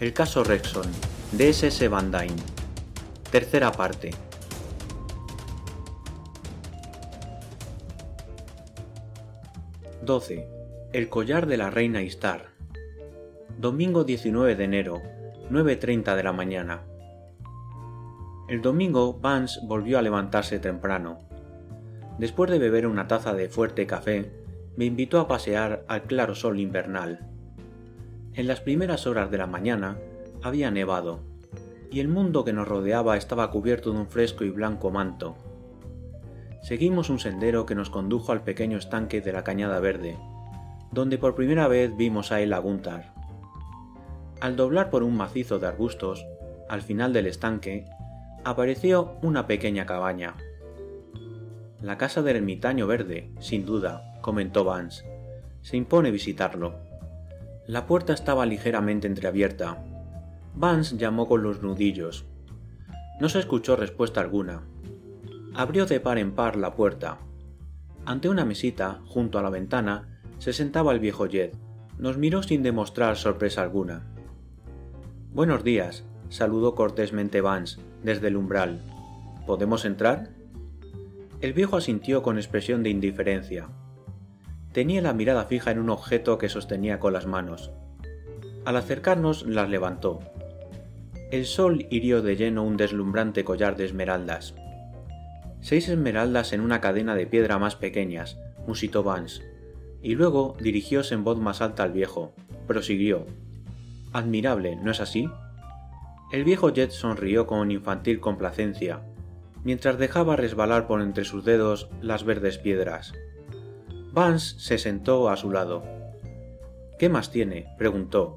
El caso Rexon, de S.S. Van Dyne. Tercera parte. —12. El collar de la reina Istar. Domingo 19 de enero, 9.30 de la mañana. El domingo Vance volvió a levantarse temprano. Después de beber una taza de fuerte café, me invitó a pasear al claro sol invernal. En las primeras horas de la mañana había nevado, y el mundo que nos rodeaba estaba cubierto de un fresco y blanco manto. Seguimos un sendero que nos condujo al pequeño estanque de la Cañada Verde, donde por primera vez vimos a El Aguntar. Al doblar por un macizo de arbustos, al final del estanque, apareció una pequeña cabaña. La casa del ermitaño verde, sin duda, comentó Vance. Se impone visitarlo. La puerta estaba ligeramente entreabierta. Vance llamó con los nudillos. No se escuchó respuesta alguna. Abrió de par en par la puerta. Ante una mesita, junto a la ventana, se sentaba el viejo Jed. Nos miró sin demostrar sorpresa alguna. Buenos días, saludó cortésmente Vance desde el umbral. ¿Podemos entrar? El viejo asintió con expresión de indiferencia. Tenía la mirada fija en un objeto que sostenía con las manos. Al acercarnos las levantó. El sol hirió de lleno un deslumbrante collar de esmeraldas. Seis esmeraldas en una cadena de piedra más pequeñas, musitó Vance, y luego dirigióse en voz más alta al viejo. Prosiguió. Admirable, ¿no es así? El viejo Jet sonrió con infantil complacencia, mientras dejaba resbalar por entre sus dedos las verdes piedras. Vance se sentó a su lado. ¿Qué más tiene? preguntó.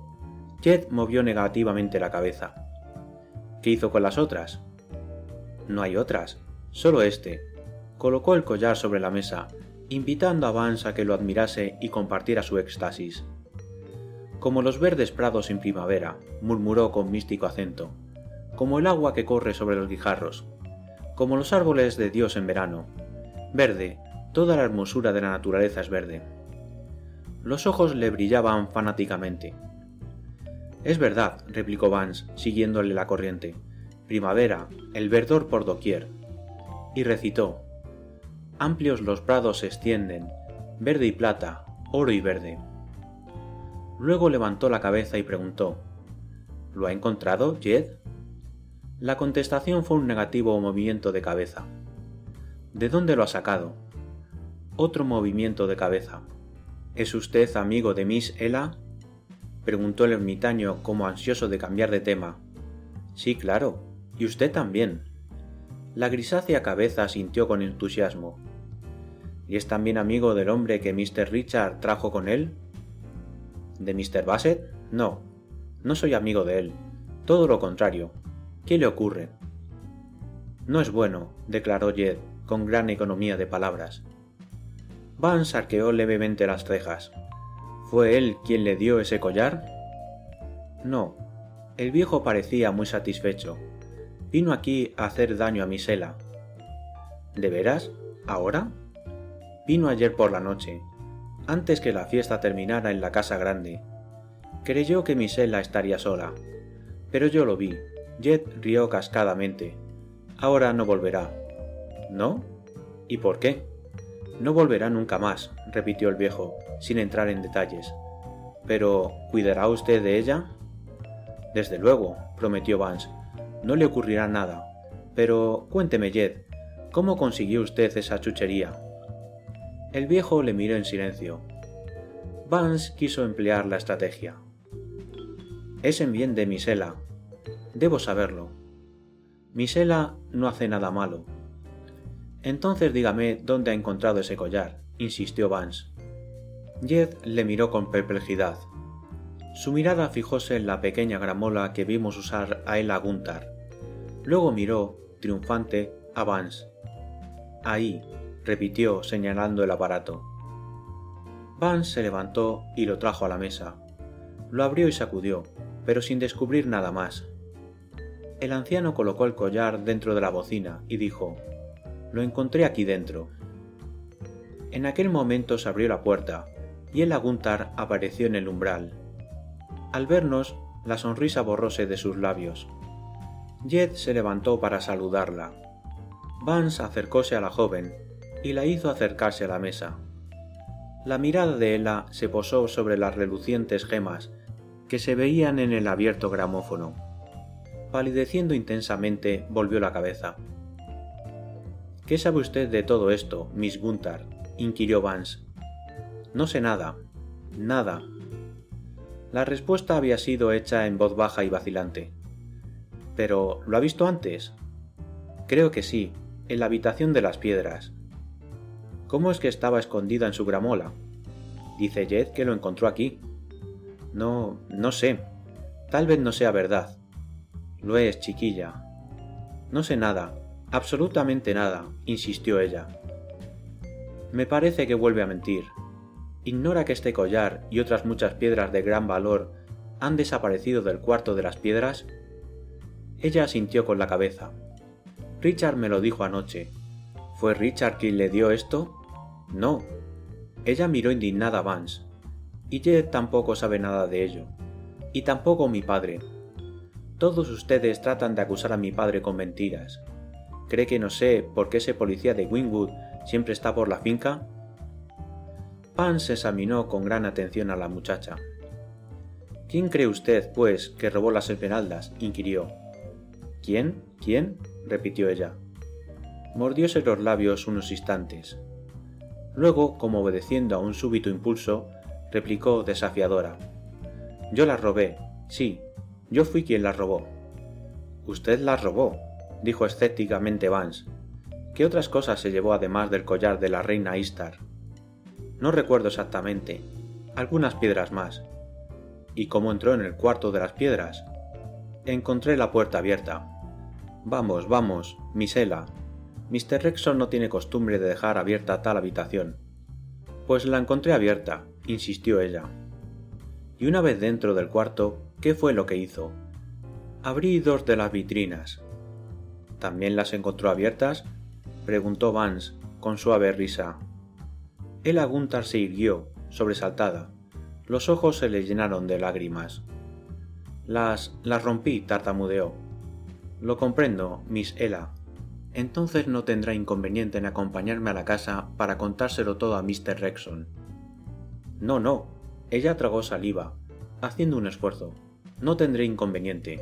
Jet movió negativamente la cabeza. ¿Qué hizo con las otras? No hay otras, solo este. Colocó el collar sobre la mesa, invitando a Vance a que lo admirase y compartiera su éxtasis. Como los verdes prados en primavera, murmuró con místico acento, como el agua que corre sobre los guijarros, como los árboles de Dios en verano. Verde, toda la hermosura de la naturaleza es verde. Los ojos le brillaban fanáticamente. Es verdad, replicó Vance, siguiéndole la corriente. Primavera, el verdor por doquier. Y recitó. Amplios los prados se extienden, verde y plata, oro y verde. Luego levantó la cabeza y preguntó. ¿Lo ha encontrado, Jed? La contestación fue un negativo movimiento de cabeza. ¿De dónde lo ha sacado? Otro movimiento de cabeza. ¿Es usted amigo de Miss Ella? preguntó el ermitaño como ansioso de cambiar de tema. Sí, claro. Y usted también. La grisácea cabeza sintió con entusiasmo. ¿Y es también amigo del hombre que Mr. Richard trajo con él? ¿De Mr. Bassett? No. No soy amigo de él. Todo lo contrario. ¿Qué le ocurre? No es bueno, declaró Jed, con gran economía de palabras. Vance arqueó levemente las cejas. ¿Fue él quien le dio ese collar? No. El viejo parecía muy satisfecho. Vino aquí a hacer daño a Misela. ¿De veras? ¿Ahora? Vino ayer por la noche, antes que la fiesta terminara en la casa grande. Creyó que Misela estaría sola. Pero yo lo vi. Jet rió cascadamente. Ahora no volverá. ¿No? ¿Y por qué? No volverá nunca más, repitió el viejo, sin entrar en detalles. Pero, ¿cuidará usted de ella? Desde luego, prometió Vance. No le ocurrirá nada. Pero cuénteme, Jed, ¿cómo consiguió usted esa chuchería? El viejo le miró en silencio. Vance quiso emplear la estrategia. Es en bien de Misela. Debo saberlo. Misela no hace nada malo. Entonces dígame dónde ha encontrado ese collar, insistió Vance. Jed le miró con perplejidad. Su mirada fijóse en la pequeña gramola que vimos usar a Ella Guntar. Luego miró, triunfante, a Vance. Ahí, repitió señalando el aparato. Vance se levantó y lo trajo a la mesa. Lo abrió y sacudió, pero sin descubrir nada más. El anciano colocó el collar dentro de la bocina y dijo lo encontré aquí dentro. En aquel momento se abrió la puerta y el aguntar apareció en el umbral. Al vernos, La sonrisa borróse de sus labios. Jed se levantó para saludarla. Vance acercóse a la joven y la hizo acercarse a la mesa. La mirada de Ella se posó sobre las relucientes gemas que se veían en el abierto gramófono. Palideciendo intensamente, volvió la cabeza. ¿Qué sabe usted de todo esto, Miss Gunther? inquirió Vance. No sé nada. Nada. La respuesta había sido hecha en voz baja y vacilante. Pero, ¿lo ha visto antes? Creo que sí, en la habitación de las piedras. ¿Cómo es que estaba escondida en su gramola? Dice Jed que lo encontró aquí. No, no sé. Tal vez no sea verdad. Lo es, chiquilla. No sé nada, absolutamente nada, insistió ella. Me parece que vuelve a mentir. ¿Ignora que este collar y otras muchas piedras de gran valor han desaparecido del cuarto de las piedras? Ella asintió con la cabeza. Richard me lo dijo anoche. ¿Fue Richard quien le dio esto? No. Ella miró indignada a Vance. Y Jed tampoco sabe nada de ello. Y tampoco mi padre. Todos ustedes tratan de acusar a mi padre con mentiras. ¿Cree que no sé por qué ese policía de Wingwood siempre está por la finca? Vance examinó con gran atención a la muchacha. ¿Quién cree usted, pues, que robó las esmeraldas? inquirió. ¿Quién? ¿Quién? repitió ella. Mordióse los labios unos instantes. Luego, como obedeciendo a un súbito impulso, replicó desafiadora. Yo las robé, sí, yo fui quien las robó. Usted las robó, dijo escépticamente Vance. ¿Qué otras cosas se llevó además del collar de la reina Istar? No recuerdo exactamente. Algunas piedras más. ¿Y cómo entró en el cuarto de las piedras? Encontré la puerta abierta. Vamos, vamos, misela. Mr. Rexon no tiene costumbre de dejar abierta tal habitación. Pues la encontré abierta, insistió ella. Y una vez dentro del cuarto, ¿qué fue lo que hizo? Abrí dos de las vitrinas. ¿También las encontró abiertas? preguntó Vance, con suave risa. Ella Gunther se irguió, sobresaltada. Los ojos se le llenaron de lágrimas. Las... las rompí, tartamudeó. Lo comprendo, Miss Ella. Entonces no tendrá inconveniente en acompañarme a la casa para contárselo todo a Mr. Rexon. No, no. Ella tragó saliva, haciendo un esfuerzo. No tendré inconveniente.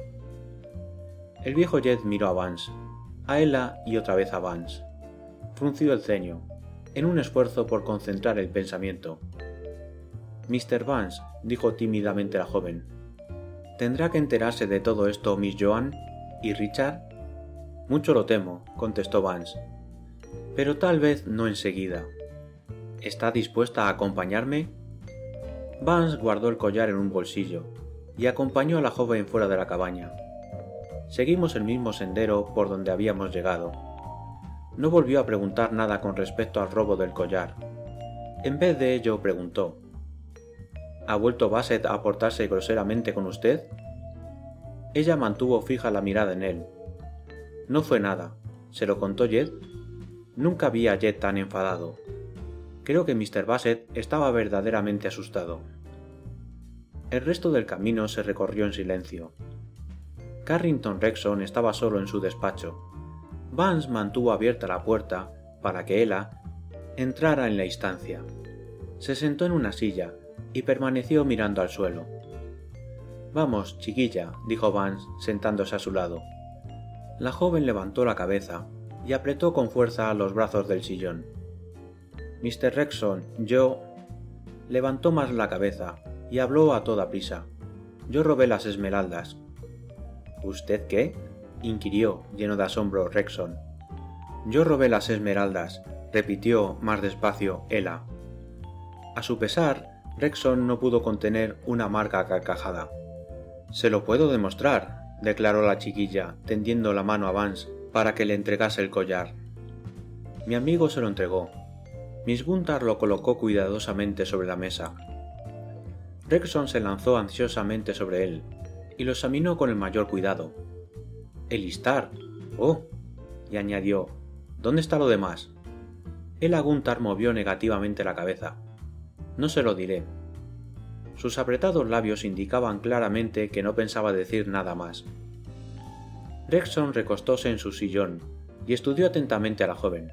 El viejo Jed miró a Vance, a Ella y otra vez a Vance. Frunció el ceño, en un esfuerzo por concentrar el pensamiento. Mr. Vance, dijo tímidamente la joven, ¿tendrá que enterarse de todo esto Miss Joan? ¿Y Richard? Mucho lo temo, contestó Vance. Pero tal vez no enseguida. ¿Está dispuesta a acompañarme? Vance guardó el collar en un bolsillo y acompañó a la joven fuera de la cabaña. Seguimos el mismo sendero por donde habíamos llegado. No volvió a preguntar nada con respecto al robo del collar. En vez de ello preguntó ¿Ha vuelto Bassett a portarse groseramente con usted? Ella mantuvo fija la mirada en él. No fue nada. ¿Se lo contó Jed? Nunca vi a Jed tan enfadado. Creo que Mr. Bassett estaba verdaderamente asustado. El resto del camino se recorrió en silencio. Carrington Rexon estaba solo en su despacho. Vance mantuvo abierta la puerta para que Ella entrara en la instancia. Se sentó en una silla y permaneció mirando al suelo. Vamos, chiquilla, dijo Vance, sentándose a su lado. La joven levantó la cabeza y apretó con fuerza los brazos del sillón. Mr. Rexon, yo. levantó más la cabeza y habló a toda prisa. Yo robé las esmeraldas. ¿Usted qué? inquirió, lleno de asombro, Rexon. Yo robé las esmeraldas, repitió más despacio Ella. A su pesar, Rexon no pudo contener una amarga carcajada. Se lo puedo demostrar, declaró la chiquilla, tendiendo la mano a Vance para que le entregase el collar. Mi amigo se lo entregó. Miss Gunther lo colocó cuidadosamente sobre la mesa. Rexon se lanzó ansiosamente sobre él y lo examinó con el mayor cuidado. El Istar. Oh. y añadió, ¿dónde está lo demás? El Gunther movió negativamente la cabeza. No se lo diré. Sus apretados labios indicaban claramente que no pensaba decir nada más. Rexon recostóse en su sillón y estudió atentamente a la joven.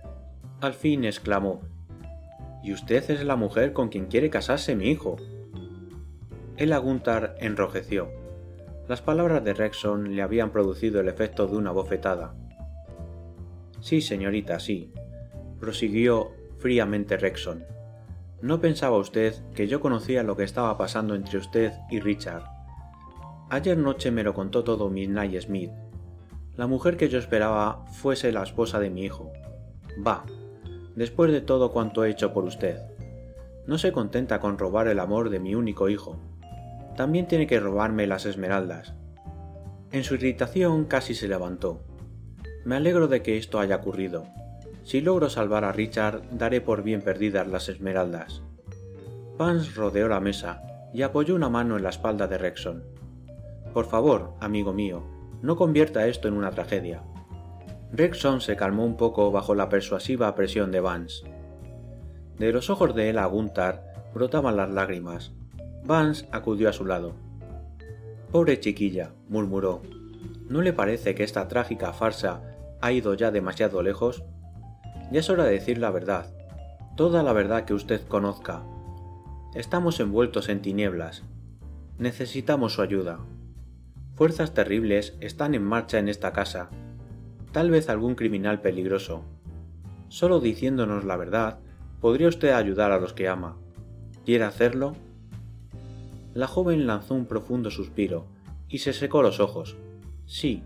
Al fin exclamó ¿Y usted es la mujer con quien quiere casarse mi hijo? El Aguntar enrojeció. Las palabras de Rexon le habían producido el efecto de una bofetada. Sí, señorita, sí, prosiguió fríamente Rexon. No pensaba usted que yo conocía lo que estaba pasando entre usted y Richard. Ayer noche me lo contó todo Midnight Smith. La mujer que yo esperaba fuese la esposa de mi hijo. Va, después de todo cuanto he hecho por usted. No se contenta con robar el amor de mi único hijo. También tiene que robarme las esmeraldas. En su irritación casi se levantó. Me alegro de que esto haya ocurrido. Si logro salvar a Richard, daré por bien perdidas las esmeraldas. Vance rodeó la mesa y apoyó una mano en la espalda de Rexon. Por favor, amigo mío, no convierta esto en una tragedia. Rexon se calmó un poco bajo la persuasiva presión de Vance. De los ojos de él a Gunther brotaban las lágrimas. Vance acudió a su lado. Pobre chiquilla, murmuró. ¿No le parece que esta trágica farsa ha ido ya demasiado lejos? Ya es hora de decir la verdad, toda la verdad que usted conozca. Estamos envueltos en tinieblas. Necesitamos su ayuda. Fuerzas terribles están en marcha en esta casa tal vez algún criminal peligroso. Solo diciéndonos la verdad, podría usted ayudar a los que ama. ¿Quiere hacerlo? La joven lanzó un profundo suspiro y se secó los ojos. Sí,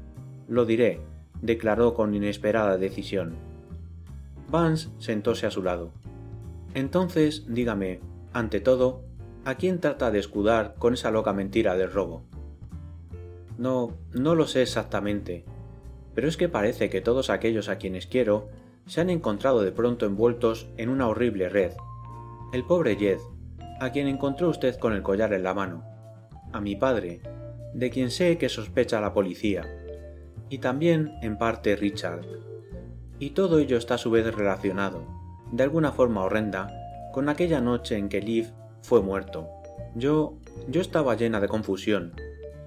lo diré, declaró con inesperada decisión. Vance sentóse a su lado. Entonces, dígame, ante todo, ¿a quién trata de escudar con esa loca mentira del robo? No, no lo sé exactamente, pero es que parece que todos aquellos a quienes quiero se han encontrado de pronto envueltos en una horrible red. El pobre Jed, a quien encontró usted con el collar en la mano, a mi padre, de quien sé que sospecha la policía, y también, en parte, Richard. Y todo ello está a su vez relacionado, de alguna forma horrenda, con aquella noche en que Liv fue muerto. Yo, yo estaba llena de confusión,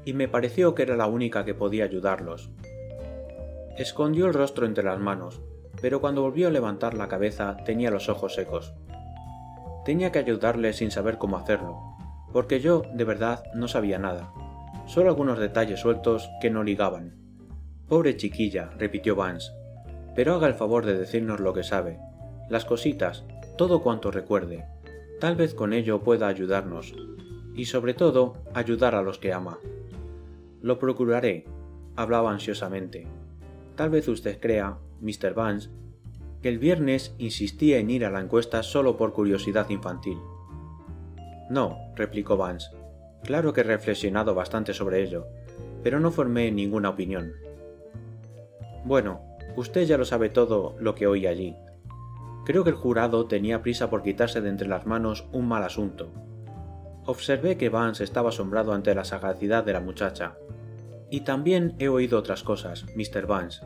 y me pareció que era la única que podía ayudarlos. Escondió el rostro entre las manos, pero cuando volvió a levantar la cabeza tenía los ojos secos. Tenía que ayudarle sin saber cómo hacerlo, porque yo, de verdad, no sabía nada, solo algunos detalles sueltos que no ligaban. Pobre chiquilla, repitió Vance, pero haga el favor de decirnos lo que sabe, las cositas, todo cuanto recuerde. Tal vez con ello pueda ayudarnos, y sobre todo ayudar a los que ama. Lo procuraré, hablaba ansiosamente. Tal vez usted crea, Mr. Vance, que el viernes insistía en ir a la encuesta solo por curiosidad infantil. No, replicó Vance. Claro que he reflexionado bastante sobre ello, pero no formé ninguna opinión. Bueno, usted ya lo sabe todo lo que oí allí. Creo que el jurado tenía prisa por quitarse de entre las manos un mal asunto. Observé que Vance estaba asombrado ante la sagacidad de la muchacha, y también he oído otras cosas, Mr. Vance.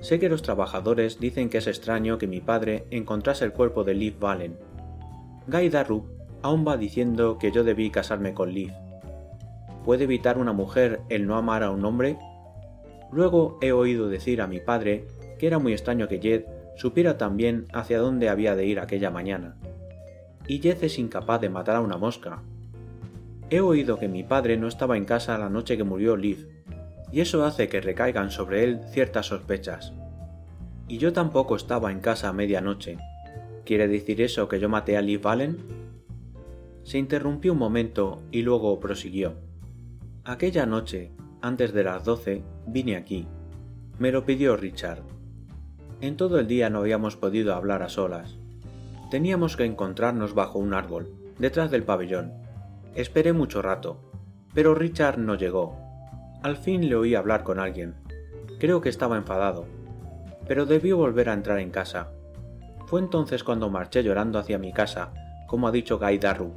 Sé que los trabajadores dicen que es extraño que mi padre encontrase el cuerpo de Liv Valen. Guy Darrup aún va diciendo que yo debí casarme con Liv. ¿Puede evitar una mujer el no amar a un hombre? Luego he oído decir a mi padre que era muy extraño que Jed supiera también hacia dónde había de ir aquella mañana. Y Jed es incapaz de matar a una mosca. He oído que mi padre no estaba en casa la noche que murió Liv, y eso hace que recaigan sobre él ciertas sospechas. Y yo tampoco estaba en casa a medianoche. ¿Quiere decir eso que yo maté a Liv Valen? Se interrumpió un momento y luego prosiguió. Aquella noche, antes de las doce, vine aquí. Me lo pidió Richard. En todo el día no habíamos podido hablar a solas. Teníamos que encontrarnos bajo un árbol, detrás del pabellón. Esperé mucho rato, pero Richard no llegó, al fin le oí hablar con alguien. Creo que estaba enfadado, pero debió volver a entrar en casa. Fue entonces cuando marché llorando hacia mi casa, como ha dicho Guy Darrup.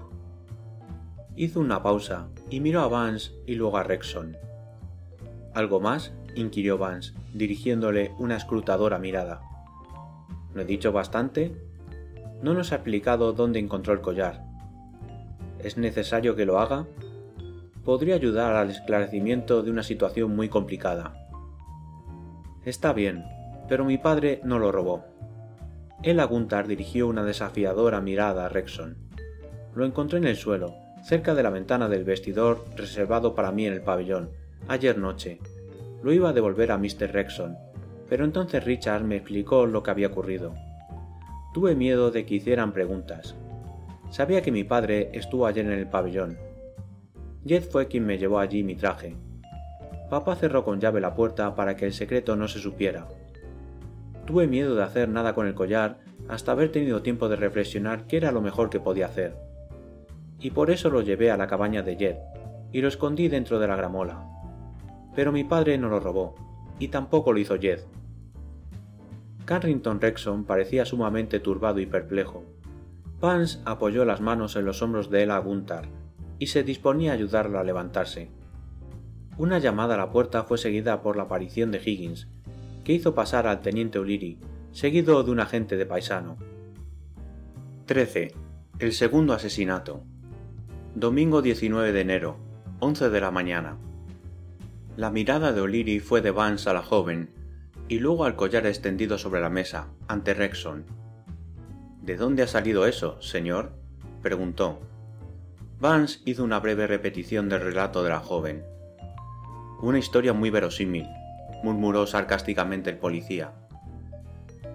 Hizo una pausa y miró a Vance y luego a Rexon. ¿Algo más? inquirió Vance, dirigiéndole una escrutadora mirada. ¿No he dicho bastante? No nos ha explicado dónde encontró el collar. ¿Es necesario que lo haga? Podría ayudar al esclarecimiento de una situación muy complicada. Está bien, pero mi padre no lo robó. El Aguntar dirigió una desafiadora mirada a Rexon. Lo encontré en el suelo, cerca de la ventana del vestidor reservado para mí en el pabellón, ayer noche. Lo iba a devolver a Mr. Rexon, pero entonces Richard me explicó lo que había ocurrido. Tuve miedo de que hicieran preguntas. Sabía que mi padre estuvo ayer en el pabellón. Jed fue quien me llevó allí mi traje. Papá cerró con llave la puerta para que el secreto no se supiera. Tuve miedo de hacer nada con el collar hasta haber tenido tiempo de reflexionar qué era lo mejor que podía hacer. Y por eso lo llevé a la cabaña de Jed y lo escondí dentro de la gramola. Pero mi padre no lo robó, y tampoco lo hizo Jed. Carrington Rexon parecía sumamente turbado y perplejo. Vance apoyó las manos en los hombros de Ella Gunther y se disponía a ayudarla a levantarse. Una llamada a la puerta fue seguida por la aparición de Higgins, que hizo pasar al teniente O'Leary, seguido de un agente de paisano. 13. El segundo asesinato. Domingo 19 de enero, 11 de la mañana. La mirada de O'Leary fue de Vance a la joven y luego al collar extendido sobre la mesa, ante Rexon. ¿De dónde ha salido eso, señor? preguntó. Vance hizo una breve repetición del relato de la joven. Una historia muy verosímil, murmuró sarcásticamente el policía.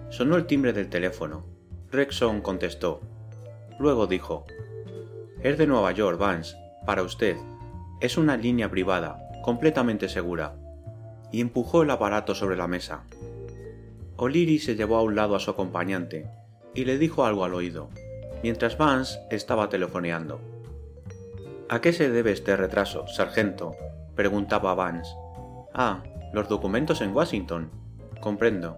Sonó el timbre del teléfono. Rexon contestó. Luego dijo, Es de Nueva York, Vance, para usted. Es una línea privada, completamente segura y empujó el aparato sobre la mesa. O'Leary se llevó a un lado a su acompañante y le dijo algo al oído, mientras Vance estaba telefoneando. ¿A qué se debe este retraso, sargento? preguntaba Vance. Ah, los documentos en Washington. Comprendo.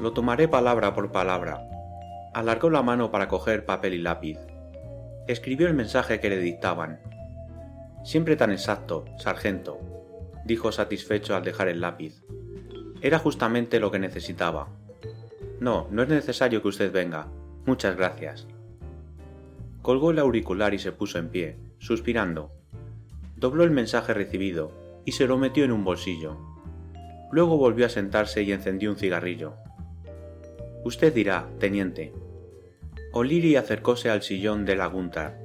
Lo tomaré palabra por palabra. Alargó la mano para coger papel y lápiz. Escribió el mensaje que le dictaban. Siempre tan exacto, sargento, dijo satisfecho al dejar el lápiz. Era justamente lo que necesitaba. No, no es necesario que usted venga. Muchas gracias. Colgó el auricular y se puso en pie, suspirando. Dobló el mensaje recibido y se lo metió en un bolsillo. Luego volvió a sentarse y encendió un cigarrillo. Usted dirá, teniente. O'Leary acercóse al sillón de la Guntar.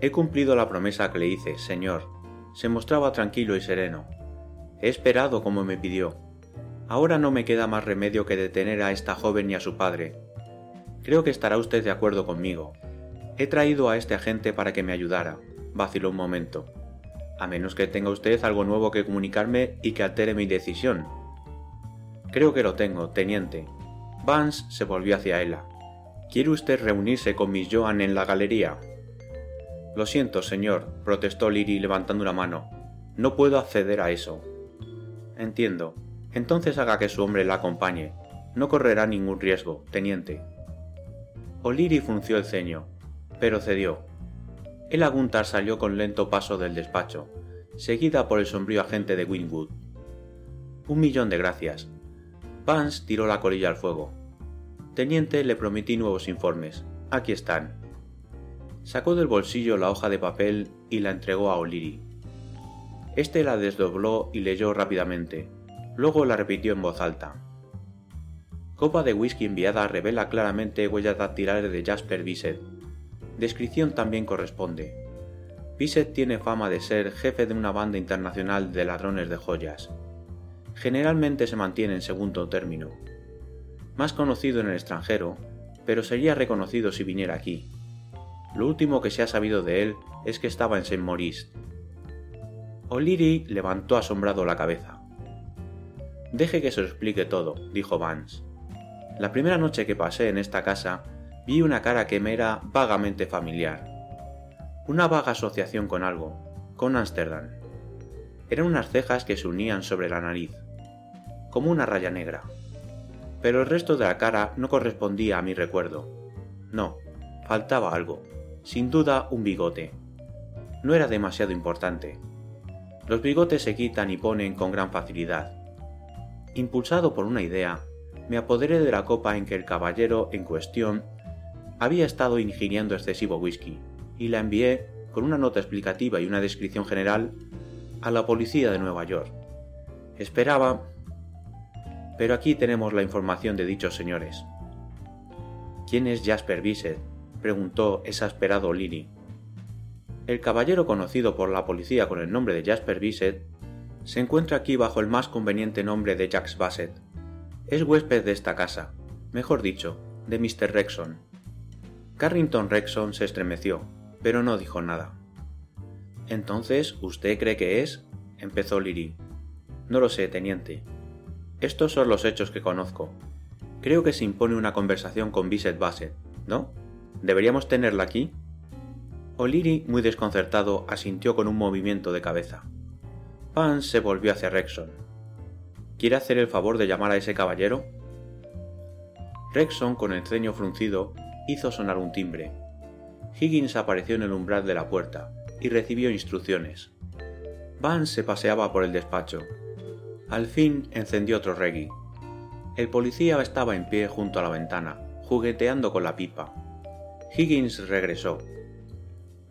He cumplido la promesa que le hice, señor, se mostraba tranquilo y sereno. He esperado como me pidió. Ahora no me queda más remedio que detener a esta joven y a su padre. Creo que estará usted de acuerdo conmigo. He traído a este agente para que me ayudara. Vaciló un momento. A menos que tenga usted algo nuevo que comunicarme y que altere mi decisión. Creo que lo tengo, teniente. Vance se volvió hacia ella. ¿Quiere usted reunirse con Miss Joan en la galería? Lo siento, señor, protestó Liri levantando una mano. No puedo acceder a eso. Entiendo. Entonces haga que su hombre la acompañe. No correrá ningún riesgo, teniente. O'Leary frunció el ceño, pero cedió. El Aguntar salió con lento paso del despacho, seguida por el sombrío agente de Winwood. Un millón de gracias. Vance tiró la colilla al fuego. Teniente, le prometí nuevos informes. Aquí están. Sacó del bolsillo la hoja de papel y la entregó a O'Leary. Este la desdobló y leyó rápidamente. Luego la repitió en voz alta. Copa de whisky enviada revela claramente huellas dactilares de Jasper Bisset. Descripción también corresponde. Bisset tiene fama de ser jefe de una banda internacional de ladrones de joyas. Generalmente se mantiene en segundo término. Más conocido en el extranjero, pero sería reconocido si viniera aquí. Lo último que se ha sabido de él es que estaba en Saint Maurice. O'Leary levantó asombrado la cabeza. Deje que se lo explique todo, dijo Vance. La primera noche que pasé en esta casa vi una cara que me era vagamente familiar. Una vaga asociación con algo, con Ámsterdam. Eran unas cejas que se unían sobre la nariz, como una raya negra. Pero el resto de la cara no correspondía a mi recuerdo. No, faltaba algo sin duda un bigote. No era demasiado importante. Los bigotes se quitan y ponen con gran facilidad. Impulsado por una idea, me apoderé de la copa en que el caballero en cuestión había estado ingiriendo excesivo whisky, y la envié, con una nota explicativa y una descripción general, a la policía de Nueva York. Esperaba... Pero aquí tenemos la información de dichos señores. ¿Quién es Jasper Bisset? preguntó exasperado Lily. El caballero conocido por la policía con el nombre de Jasper Bisset se encuentra aquí bajo el más conveniente nombre de Jacques Bassett. Es huésped de esta casa, mejor dicho, de Mr. Rexon. Carrington Rexon se estremeció, pero no dijo nada. Entonces, ¿usted cree que es? empezó Liri. No lo sé, teniente. Estos son los hechos que conozco. Creo que se impone una conversación con Bisset Bassett, ¿no? ¿Deberíamos tenerla aquí? O'Leary, muy desconcertado, asintió con un movimiento de cabeza. Vance se volvió hacia Rexon. ¿Quiere hacer el favor de llamar a ese caballero? Rexon, con el ceño fruncido, hizo sonar un timbre. Higgins apareció en el umbral de la puerta y recibió instrucciones. Vance se paseaba por el despacho. Al fin encendió otro reggae. El policía estaba en pie junto a la ventana, jugueteando con la pipa. Higgins regresó,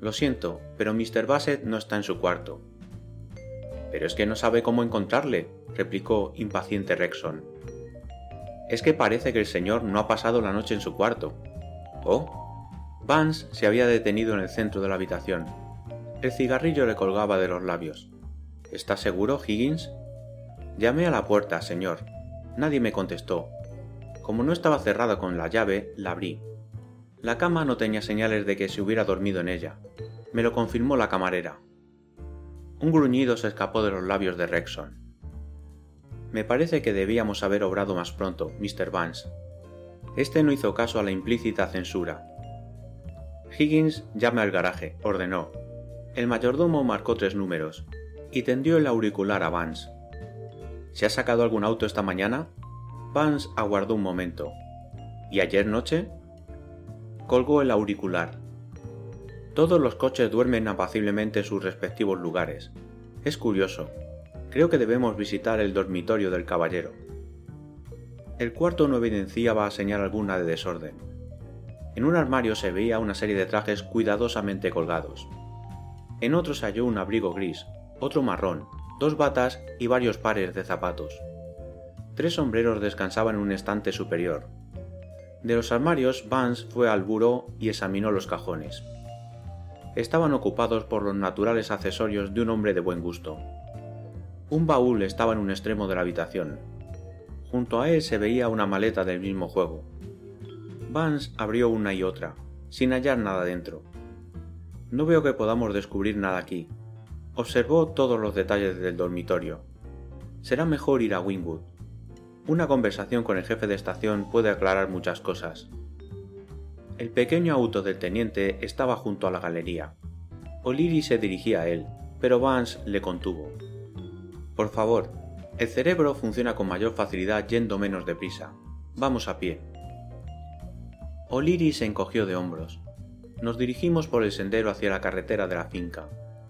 lo siento, pero Mr. Bassett no está en su cuarto. Pero es que no sabe cómo encontrarle, replicó impaciente Rexon. Es que parece que el señor no ha pasado la noche en su cuarto. Oh. Vance se había detenido en el centro de la habitación. El cigarrillo le colgaba de los labios. ¿Está seguro, Higgins? Llamé a la puerta, señor. Nadie me contestó. Como no estaba cerrada con la llave, la abrí. La cama no tenía señales de que se hubiera dormido en ella. Me lo confirmó la camarera. Un gruñido se escapó de los labios de Rexon. Me parece que debíamos haber obrado más pronto, Mr. Vance. Este no hizo caso a la implícita censura. Higgins llame al garaje, ordenó. El mayordomo marcó tres números y tendió el auricular a Vance. ¿Se ha sacado algún auto esta mañana? Vance aguardó un momento. ¿Y ayer noche? colgó el auricular. Todos los coches duermen apaciblemente en sus respectivos lugares. Es curioso. Creo que debemos visitar el dormitorio del caballero. El cuarto no evidenciaba señal alguna de desorden. En un armario se veía una serie de trajes cuidadosamente colgados. En otro se halló un abrigo gris, otro marrón, dos batas y varios pares de zapatos. Tres sombreros descansaban en un estante superior, de los armarios, Vance fue al buró y examinó los cajones. Estaban ocupados por los naturales accesorios de un hombre de buen gusto. Un baúl estaba en un extremo de la habitación. Junto a él se veía una maleta del mismo juego. Vance abrió una y otra, sin hallar nada dentro. No veo que podamos descubrir nada aquí. Observó todos los detalles del dormitorio. Será mejor ir a Wingwood. Una conversación con el jefe de estación puede aclarar muchas cosas. El pequeño auto del teniente estaba junto a la galería. O'Leary se dirigía a él, pero Vance le contuvo. Por favor, el cerebro funciona con mayor facilidad yendo menos deprisa. Vamos a pie. O'Leary se encogió de hombros. Nos dirigimos por el sendero hacia la carretera de la finca,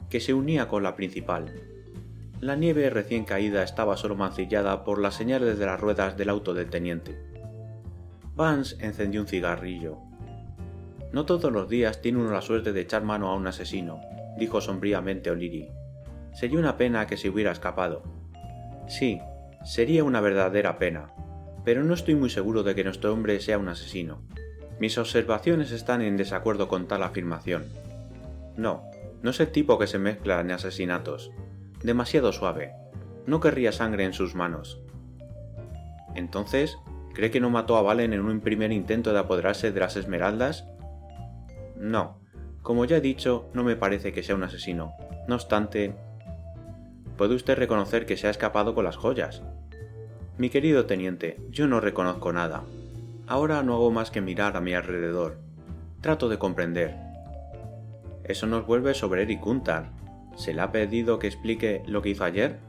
que se unía con la principal, la nieve recién caída estaba solo mancillada por las señales de las ruedas del auto del teniente. Vance encendió un cigarrillo. No todos los días tiene uno la suerte de echar mano a un asesino, dijo sombríamente O'Leary. Sería una pena que se hubiera escapado. Sí, sería una verdadera pena, pero no estoy muy seguro de que nuestro hombre sea un asesino. Mis observaciones están en desacuerdo con tal afirmación. No, no es el tipo que se mezcla en asesinatos, demasiado suave. No querría sangre en sus manos. Entonces, ¿cree que no mató a Valen en un primer intento de apoderarse de las esmeraldas? No. Como ya he dicho, no me parece que sea un asesino. No obstante... ¿Puede usted reconocer que se ha escapado con las joyas? Mi querido teniente, yo no reconozco nada. Ahora no hago más que mirar a mi alrededor. Trato de comprender. Eso nos vuelve sobre Eric Kuntar, ¿Se le ha pedido que explique lo que hizo ayer?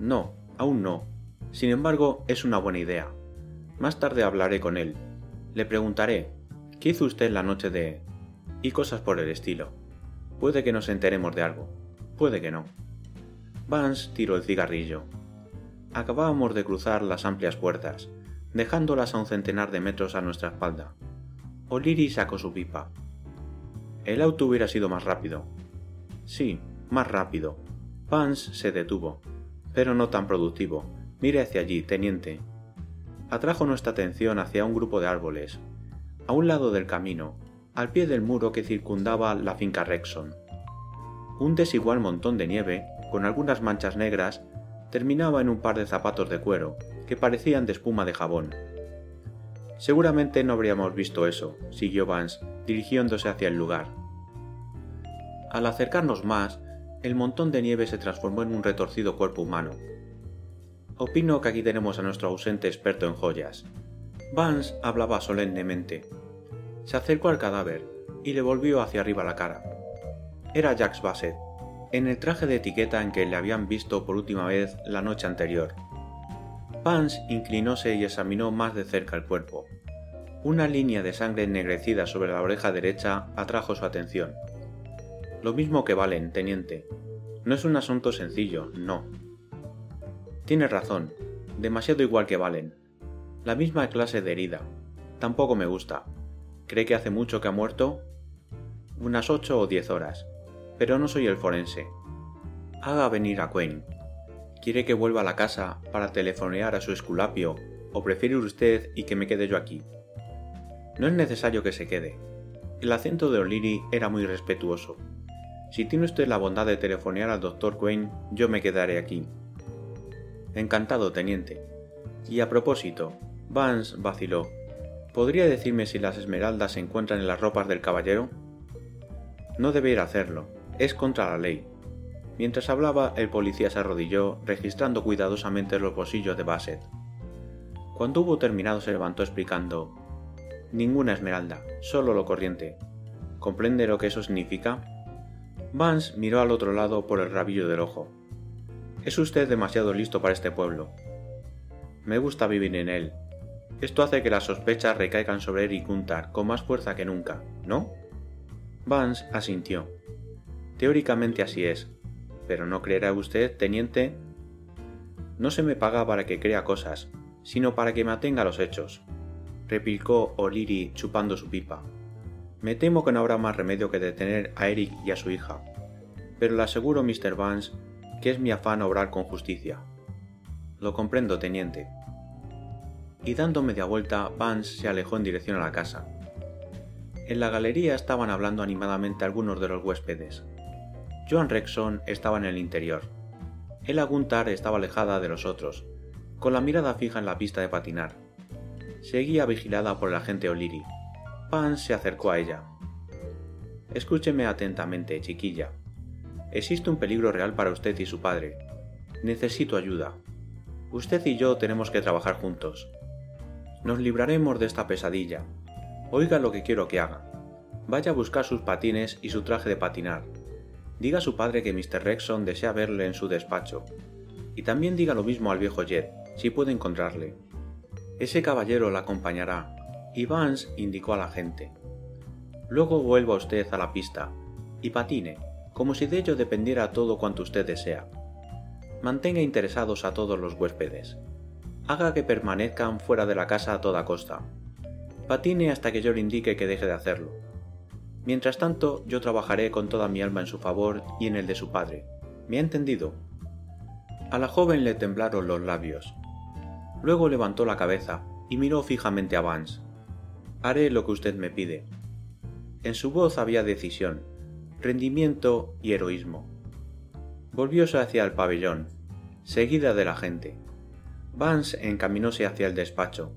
No, aún no. Sin embargo, es una buena idea. Más tarde hablaré con él. Le preguntaré, ¿qué hizo usted la noche de... y cosas por el estilo? Puede que nos enteremos de algo. Puede que no. Vance tiró el cigarrillo. Acabábamos de cruzar las amplias puertas, dejándolas a un centenar de metros a nuestra espalda. O'Leary sacó su pipa. El auto hubiera sido más rápido. Sí, más rápido. Vance se detuvo, pero no tan productivo. Mire hacia allí, teniente. Atrajo nuestra atención hacia un grupo de árboles, a un lado del camino, al pie del muro que circundaba la finca Rexon. Un desigual montón de nieve, con algunas manchas negras, terminaba en un par de zapatos de cuero, que parecían de espuma de jabón. Seguramente no habríamos visto eso, siguió Vance, dirigiéndose hacia el lugar. Al acercarnos más, el montón de nieve se transformó en un retorcido cuerpo humano. Opino que aquí tenemos a nuestro ausente experto en joyas. Vance hablaba solemnemente. Se acercó al cadáver y le volvió hacia arriba la cara. Era Jax Bassett, en el traje de etiqueta en que le habían visto por última vez la noche anterior. Vance inclinóse y examinó más de cerca el cuerpo. Una línea de sangre ennegrecida sobre la oreja derecha atrajo su atención. Lo mismo que Valen, teniente. No es un asunto sencillo, no. Tiene razón, demasiado igual que Valen. La misma clase de herida. Tampoco me gusta. ¿Cree que hace mucho que ha muerto? Unas ocho o diez horas. Pero no soy el forense. Haga venir a Quinn. ¿Quiere que vuelva a la casa para telefonear a su esculapio o prefiere usted y que me quede yo aquí? No es necesario que se quede. El acento de O'Leary era muy respetuoso. Si tiene usted la bondad de telefonear al doctor Quinn, yo me quedaré aquí. Encantado, teniente. Y a propósito, Vance vaciló. ¿Podría decirme si las esmeraldas se encuentran en las ropas del caballero? No debiera hacerlo. Es contra la ley. Mientras hablaba, el policía se arrodilló, registrando cuidadosamente los bolsillos de Bassett. Cuando hubo terminado se levantó explicando Ninguna esmeralda, solo lo corriente. ¿Comprende lo que eso significa? Vance miró al otro lado por el rabillo del ojo. Es usted demasiado listo para este pueblo. Me gusta vivir en él. Esto hace que las sospechas recaigan sobre Eric Guntar con más fuerza que nunca, ¿no? Vance asintió. Teóricamente así es, pero ¿no creerá usted, teniente? No se me paga para que crea cosas, sino para que me atenga a los hechos, replicó O'Leary chupando su pipa. Me temo que no habrá más remedio que detener a Eric y a su hija, pero le aseguro, Mr. Vance, que es mi afán obrar con justicia. Lo comprendo, teniente. Y dando media vuelta, Vance se alejó en dirección a la casa. En la galería estaban hablando animadamente algunos de los huéspedes. Joan Rexon estaba en el interior. Ella Gunther estaba alejada de los otros, con la mirada fija en la pista de patinar. Seguía vigilada por el agente O'Leary. Pan se acercó a ella. Escúcheme atentamente, chiquilla. Existe un peligro real para usted y su padre. Necesito ayuda. Usted y yo tenemos que trabajar juntos. Nos libraremos de esta pesadilla. Oiga lo que quiero que haga. Vaya a buscar sus patines y su traje de patinar Diga a su padre que Mr. Rexon desea verle en su despacho. Y también diga lo mismo al viejo Jet, si puede encontrarle. Ese caballero la acompañará. Y Vance indicó a la gente. Luego vuelva usted a la pista y patine, como si de ello dependiera todo cuanto usted desea. Mantenga interesados a todos los huéspedes. Haga que permanezcan fuera de la casa a toda costa. Patine hasta que yo le indique que deje de hacerlo Mientras tanto, yo trabajaré con toda mi alma en su favor y en el de su padre. ¿Me ha entendido? A la joven le temblaron los labios. Luego levantó la cabeza y miró fijamente a Vance. Haré lo que usted me pide. En su voz había decisión, rendimiento y heroísmo. Volvióse hacia el pabellón, seguida de la gente. Vance encaminóse hacia el despacho.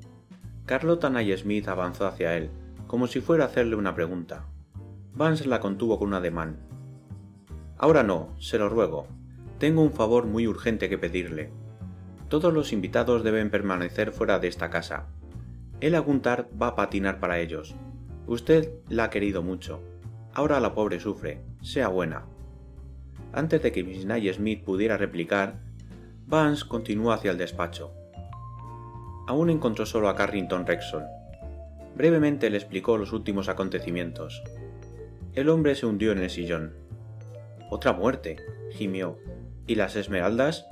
Carlota Smith avanzó hacia él, como si fuera a hacerle una pregunta. Vance la contuvo con un ademán. Ahora no, se lo ruego. Tengo un favor muy urgente que pedirle. Todos los invitados deben permanecer fuera de esta casa. El Aguntar va a patinar para ellos. Usted la ha querido mucho. Ahora la pobre sufre. Sea buena. Antes de que Miss Nye Smith pudiera replicar, Vance continuó hacia el despacho. Aún encontró solo a Carrington Rexon. Brevemente le explicó los últimos acontecimientos. El hombre se hundió en el sillón. Otra muerte, gimió. ¿Y las esmeraldas?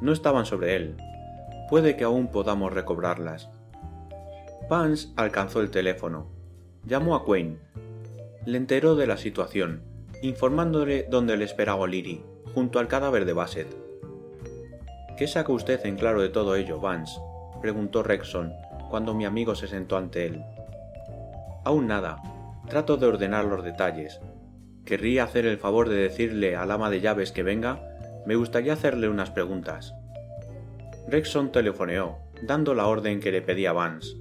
No estaban sobre él. Puede que aún podamos recobrarlas. Vance alcanzó el teléfono. Llamó a Quinn. le enteró de la situación, informándole dónde le esperaba O'Leary, junto al cadáver de Bassett. ¿Qué saca usted en claro de todo ello, Vance? preguntó Rexon, cuando mi amigo se sentó ante él. Aún nada. Trato de ordenar los detalles. Querría hacer el favor de decirle al ama de llaves que venga. Me gustaría hacerle unas preguntas. Rexon telefoneó, dando la orden que le pedía Vance.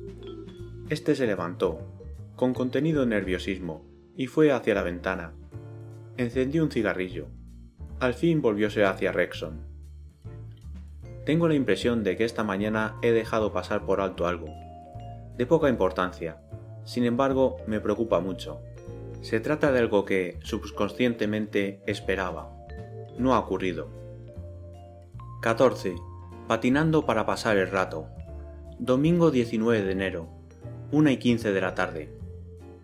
Este se levantó, con contenido nerviosismo, y fue hacia la ventana. Encendió un cigarrillo. Al fin volvióse hacia Rexon. Tengo la impresión de que esta mañana he dejado pasar por alto algo. De poca importancia. Sin embargo, me preocupa mucho. Se trata de algo que, subconscientemente, esperaba. No ha ocurrido. 14. Patinando para pasar el rato. Domingo 19 de enero. 1 y 15 de la tarde.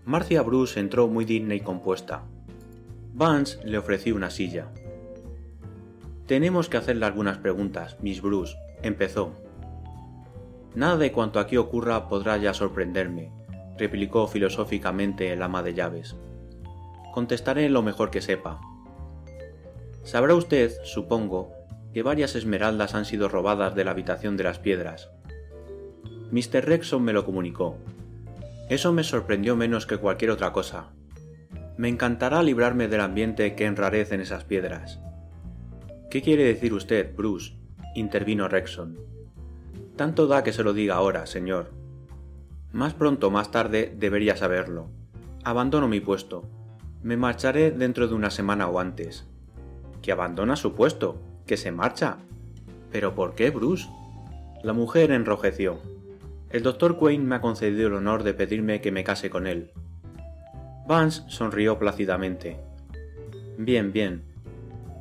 Marcia Bruce entró muy digna y compuesta. Vance le ofreció una silla. Tenemos que hacerle algunas preguntas, Miss Bruce, empezó. Nada de cuanto aquí ocurra podrá ya sorprenderme, replicó filosóficamente el ama de llaves. Contestaré lo mejor que sepa. Sabrá usted, supongo, que varias esmeraldas han sido robadas de la habitación de las piedras. Mr. Rexon me lo comunicó. Eso me sorprendió menos que cualquier otra cosa. Me encantará librarme del ambiente que enrarecen esas piedras. ¿Qué quiere decir usted, Bruce? intervino Rexon. Tanto da que se lo diga ahora, señor. Más pronto o más tarde debería saberlo. Abandono mi puesto. Me marcharé dentro de una semana o antes. ¿Que abandona su puesto? ¿Que se marcha? ¿Pero por qué, Bruce? La mujer enrojeció. El doctor Quain me ha concedido el honor de pedirme que me case con él. Vance sonrió plácidamente. Bien, bien.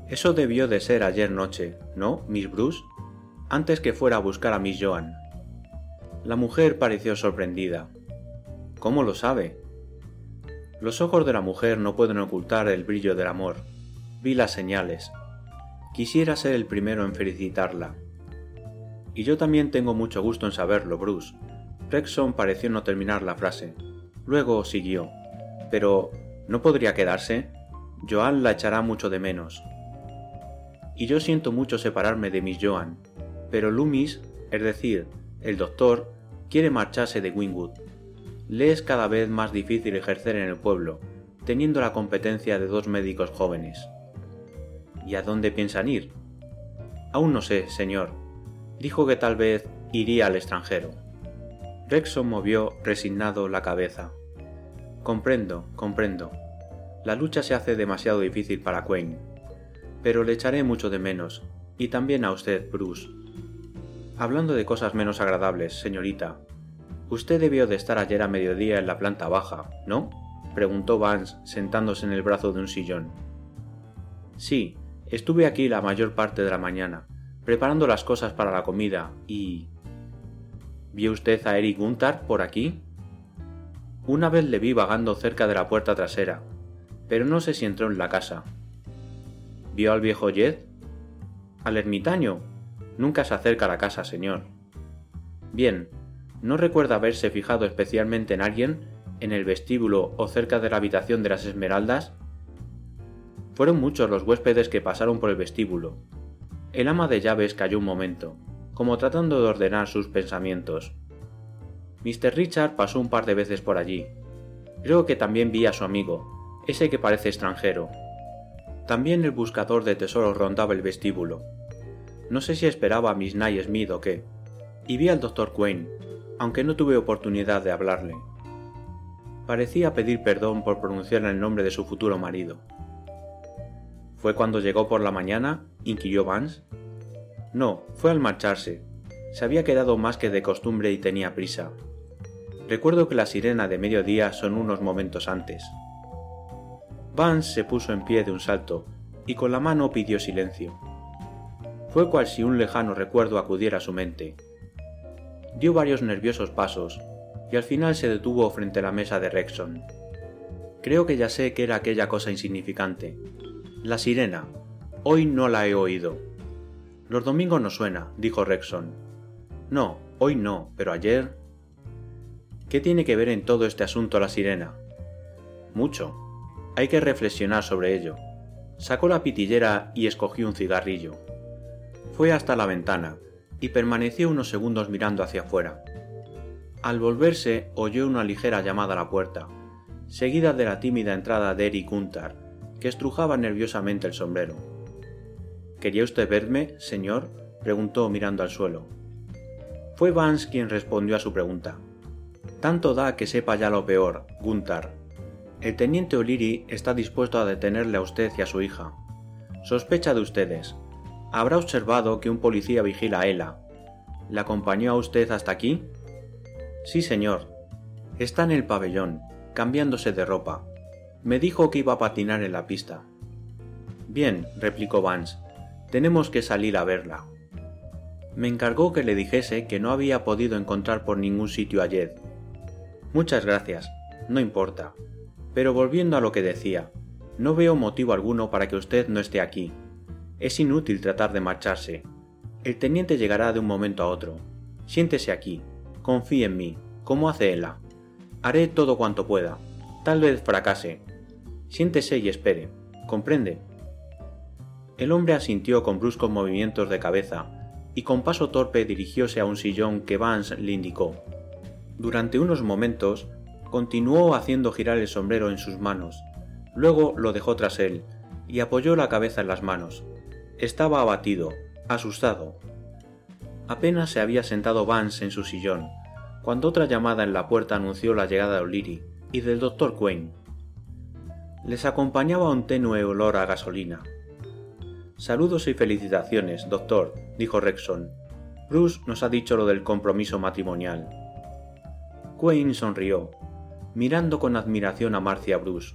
Eso debió de ser ayer noche, ¿no, Miss Bruce? Antes que fuera a buscar a Miss Joan. La mujer pareció sorprendida. ¿Cómo lo sabe? Los ojos de la mujer no pueden ocultar el brillo del amor. Vi las señales. Quisiera ser el primero en felicitarla. Y yo también tengo mucho gusto en saberlo, Bruce. Rexon pareció no terminar la frase. Luego siguió. Pero, ¿no podría quedarse? Joan la echará mucho de menos. Y yo siento mucho separarme de Miss Joan, pero Loomis, es decir, el doctor quiere marcharse de Wingwood. Le es cada vez más difícil ejercer en el pueblo, teniendo la competencia de dos médicos jóvenes. ¿Y a dónde piensan ir? Aún no sé, señor. Dijo que tal vez iría al extranjero. Rexon movió resignado la cabeza. Comprendo, comprendo. La lucha se hace demasiado difícil para Quain. Pero le echaré mucho de menos, y también a usted, Bruce. Hablando de cosas menos agradables, señorita, usted debió de estar ayer a mediodía en la planta baja, ¿no? preguntó Vance sentándose en el brazo de un sillón. Sí, estuve aquí la mayor parte de la mañana, preparando las cosas para la comida y... ¿Vio usted a Eric Gunther por aquí? Una vez le vi vagando cerca de la puerta trasera, pero no sé si entró en la casa. ¿Vio al viejo Jed? ¿Al ermitaño? Nunca se acerca a la casa, señor. Bien, ¿no recuerda haberse fijado especialmente en alguien en el vestíbulo o cerca de la habitación de las Esmeraldas? Fueron muchos los huéspedes que pasaron por el vestíbulo. El ama de llaves cayó un momento, como tratando de ordenar sus pensamientos. Mr. Richard pasó un par de veces por allí. Creo que también vi a su amigo, ese que parece extranjero. También el buscador de tesoros rondaba el vestíbulo. No sé si esperaba a Miss Nye Smith o qué. Y vi al doctor Quain, aunque no tuve oportunidad de hablarle. Parecía pedir perdón por pronunciar el nombre de su futuro marido. ¿Fue cuando llegó por la mañana? inquirió Vance. No, fue al marcharse. Se había quedado más que de costumbre y tenía prisa. Recuerdo que la sirena de mediodía son unos momentos antes. Vance se puso en pie de un salto y con la mano pidió silencio. Fue cual si un lejano recuerdo acudiera a su mente. Dio varios nerviosos pasos, y al final se detuvo frente a la mesa de Rexon. Creo que ya sé que era aquella cosa insignificante. La sirena. Hoy no la he oído. Los domingos no suena, dijo Rexon. No, hoy no, pero ayer. ¿Qué tiene que ver en todo este asunto la sirena? Mucho. Hay que reflexionar sobre ello. Sacó la pitillera y escogió un cigarrillo. Fue hasta la ventana y permaneció unos segundos mirando hacia afuera. Al volverse oyó una ligera llamada a la puerta, seguida de la tímida entrada de Eric Gunther, que estrujaba nerviosamente el sombrero. ¿Quería usted verme, señor? preguntó mirando al suelo. Fue Vance quien respondió a su pregunta. Tanto da que sepa ya lo peor, Gunther. El teniente O'Leary está dispuesto a detenerle a usted y a su hija. Sospecha de ustedes. Habrá observado que un policía vigila a Ella. ¿La acompañó a usted hasta aquí? Sí, señor. Está en el pabellón, cambiándose de ropa. Me dijo que iba a patinar en la pista. Bien, replicó Vance. Tenemos que salir a verla. Me encargó que le dijese que no había podido encontrar por ningún sitio a Jed. Muchas gracias. No importa. Pero volviendo a lo que decía, no veo motivo alguno para que usted no esté aquí. Es inútil tratar de marcharse. El teniente llegará de un momento a otro. Siéntese aquí. Confíe en mí, como hace Ella. Haré todo cuanto pueda. Tal vez fracase. Siéntese y espere. ¿Comprende? El hombre asintió con bruscos movimientos de cabeza y con paso torpe dirigióse a un sillón que Vance le indicó. Durante unos momentos continuó haciendo girar el sombrero en sus manos, luego lo dejó tras él y apoyó la cabeza en las manos. Estaba abatido, asustado. Apenas se había sentado Vance en su sillón, cuando otra llamada en la puerta anunció la llegada de O'Leary y del doctor Quinn. Les acompañaba un tenue olor a gasolina. Saludos y felicitaciones, doctor, dijo Rexon. Bruce nos ha dicho lo del compromiso matrimonial. Quinn sonrió, mirando con admiración a Marcia Bruce.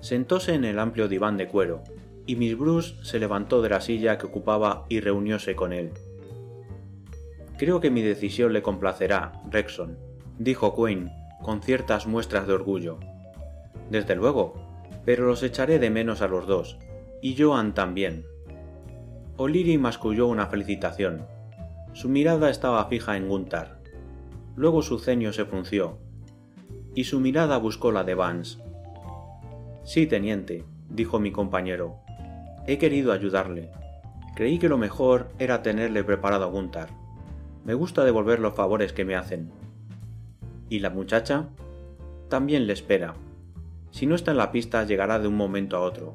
Sentóse en el amplio diván de cuero, y Miss Bruce se levantó de la silla que ocupaba y reunióse con él. Creo que mi decisión le complacerá, Rexon, dijo Quinn, con ciertas muestras de orgullo. Desde luego, pero los echaré de menos a los dos, y Joan también. O'Leary masculló una felicitación. Su mirada estaba fija en Gunther. Luego su ceño se frunció, y su mirada buscó la de Vance. Sí, teniente, dijo mi compañero. He querido ayudarle. Creí que lo mejor era tenerle preparado a Gunther. Me gusta devolver los favores que me hacen. ¿Y la muchacha? También le espera. Si no está en la pista llegará de un momento a otro.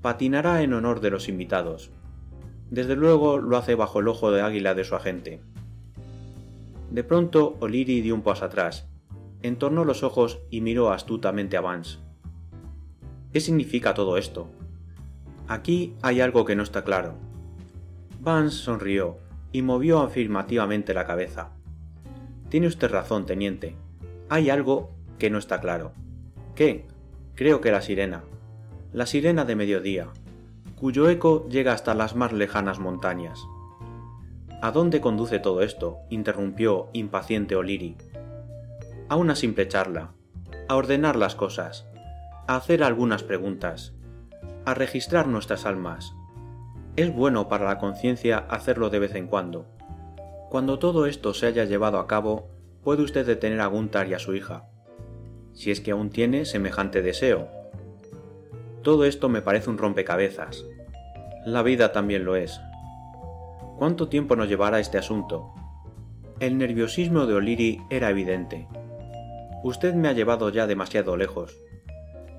Patinará en honor de los invitados. Desde luego lo hace bajo el ojo de águila de su agente. De pronto O'Leary dio un paso atrás, entornó los ojos y miró astutamente a Vance. ¿Qué significa todo esto? Aquí hay algo que no está claro. Vance sonrió y movió afirmativamente la cabeza. Tiene usted razón, teniente. Hay algo que no está claro. ¿Qué? Creo que la sirena. La sirena de mediodía, cuyo eco llega hasta las más lejanas montañas. ¿A dónde conduce todo esto? interrumpió impaciente O'Leary. A una simple charla, a ordenar las cosas, a hacer algunas preguntas, a registrar nuestras almas. Es bueno para la conciencia hacerlo de vez en cuando. Cuando todo esto se haya llevado a cabo, puede usted detener a Gunther y a su hija, si es que aún tiene semejante deseo. Todo esto me parece un rompecabezas. La vida también lo es. ¿Cuánto tiempo nos llevará este asunto? El nerviosismo de O'Leary era evidente. Usted me ha llevado ya demasiado lejos.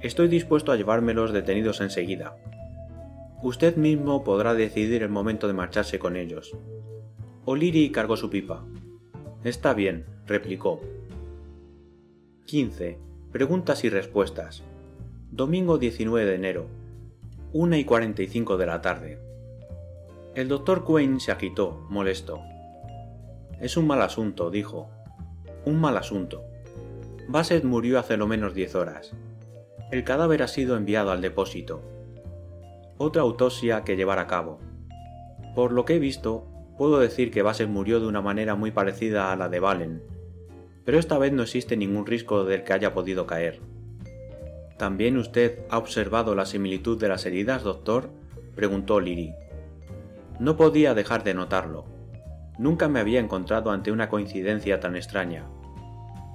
Estoy dispuesto a llevármelos detenidos enseguida. Usted mismo podrá decidir el momento de marcharse con ellos. O'Leary cargó su pipa. Está bien, replicó. 15. Preguntas y respuestas. Domingo 19 de enero. 1 y 45 de la tarde. El doctor Quinn se agitó, molesto. Es un mal asunto, dijo. Un mal asunto. Bassett murió hace lo menos diez horas. El cadáver ha sido enviado al depósito. Otra autopsia que llevar a cabo. Por lo que he visto, puedo decir que Bassett murió de una manera muy parecida a la de Valen, pero esta vez no existe ningún riesgo del que haya podido caer. ¿También usted ha observado la similitud de las heridas, doctor? preguntó Liri. No podía dejar de notarlo. Nunca me había encontrado ante una coincidencia tan extraña.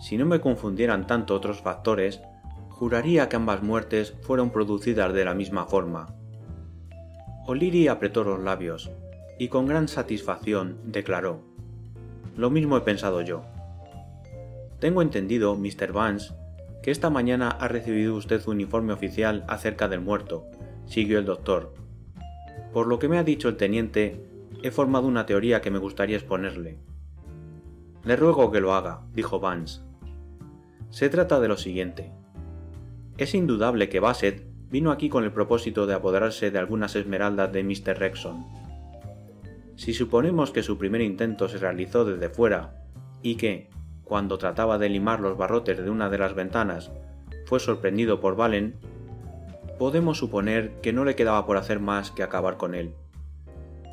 Si no me confundieran tanto otros factores, Juraría que ambas muertes fueron producidas de la misma forma. O'Leary apretó los labios y con gran satisfacción declaró: Lo mismo he pensado yo. Tengo entendido, Mr. Vance, que esta mañana ha recibido usted un informe oficial acerca del muerto, siguió el doctor. Por lo que me ha dicho el teniente, he formado una teoría que me gustaría exponerle. Le ruego que lo haga, dijo Vance. Se trata de lo siguiente. Es indudable que Bassett vino aquí con el propósito de apoderarse de algunas esmeraldas de Mr. Rexon. Si suponemos que su primer intento se realizó desde fuera y que, cuando trataba de limar los barrotes de una de las ventanas, fue sorprendido por Valen, podemos suponer que no le quedaba por hacer más que acabar con él.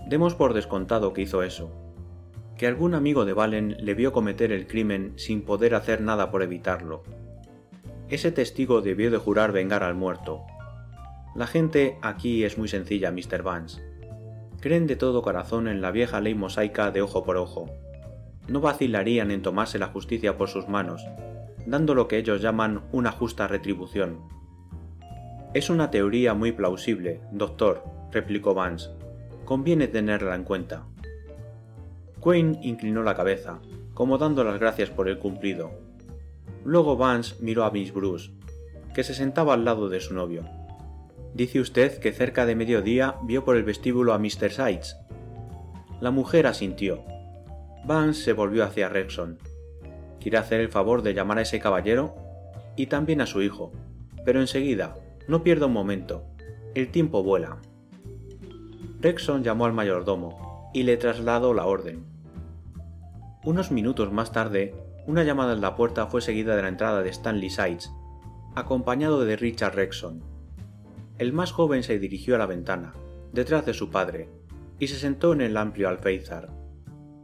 Demos por descontado que hizo eso, que algún amigo de Valen le vio cometer el crimen sin poder hacer nada por evitarlo. Ese testigo debió de jurar vengar al muerto. La gente aquí es muy sencilla, Mr. Vance. Creen de todo corazón en la vieja ley mosaica de ojo por ojo, no vacilarían en tomarse la justicia por sus manos, dando lo que ellos llaman una justa retribución. Es una teoría muy plausible, doctor, replicó Vance. Conviene tenerla en cuenta. Quinn inclinó la cabeza, como dando las gracias por el cumplido. Luego Vance miró a Miss Bruce, que se sentaba al lado de su novio. Dice usted que cerca de mediodía vio por el vestíbulo a Mr. Sides. La mujer asintió. Vance se volvió hacia Rexon. ¿Quiere hacer el favor de llamar a ese caballero? Y también a su hijo. Pero enseguida, no pierda un momento. El tiempo vuela. Rexon llamó al mayordomo y le trasladó la orden. Unos minutos más tarde, una llamada en la puerta fue seguida de la entrada de Stanley Sides, acompañado de Richard Rexon. El más joven se dirigió a la ventana, detrás de su padre, y se sentó en el amplio alféizar.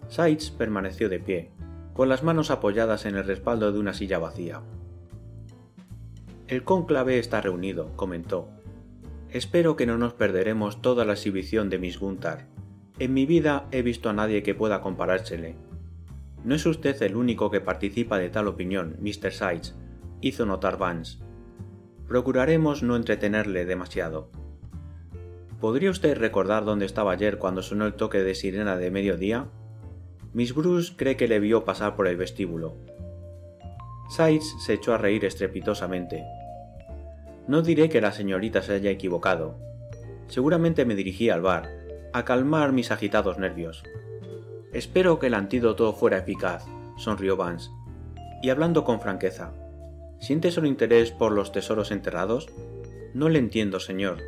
Sides permaneció de pie, con las manos apoyadas en el respaldo de una silla vacía. El cónclave está reunido, comentó. Espero que no nos perderemos toda la exhibición de Miss Gunther. En mi vida he visto a nadie que pueda comparársele. No es usted el único que participa de tal opinión, Mr. Sides, hizo notar Vance. Procuraremos no entretenerle demasiado. ¿Podría usted recordar dónde estaba ayer cuando sonó el toque de sirena de mediodía? Miss Bruce cree que le vio pasar por el vestíbulo. Sides se echó a reír estrepitosamente. No diré que la señorita se haya equivocado. Seguramente me dirigí al bar, a calmar mis agitados nervios. Espero que el antídoto fuera eficaz, sonrió Vance. Y hablando con franqueza, ¿siente solo interés por los tesoros enterrados? No le entiendo, señor.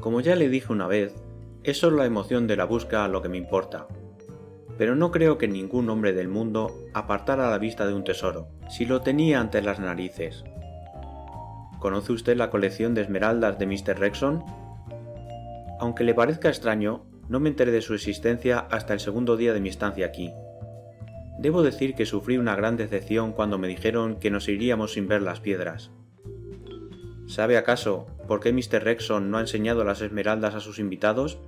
Como ya le dije una vez, es solo la emoción de la busca lo que me importa pero no creo que ningún hombre del mundo apartara la vista de un tesoro, si lo tenía ante las narices. ¿Conoce usted la colección de esmeraldas de Mr. Rexon? Aunque le parezca extraño, no me enteré de su existencia hasta el segundo día de mi estancia aquí. Debo decir que sufrí una gran decepción cuando me dijeron que nos iríamos sin ver las piedras. ¿Sabe acaso por qué Mr. Rexon no ha enseñado las esmeraldas a sus invitados?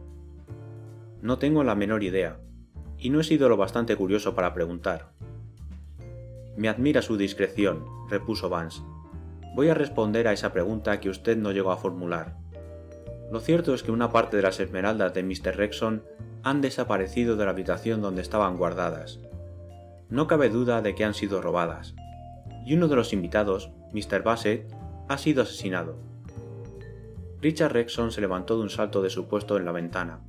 No tengo la menor idea, y no he sido lo bastante curioso para preguntar. Me admira su discreción, repuso Vance. Voy a responder a esa pregunta que usted no llegó a formular. Lo cierto es que una parte de las esmeraldas de Mr. Rexon han desaparecido de la habitación donde estaban guardadas. No cabe duda de que han sido robadas. Y uno de los invitados, Mr. Bassett, ha sido asesinado. Richard Rexon se levantó de un salto de su puesto en la ventana.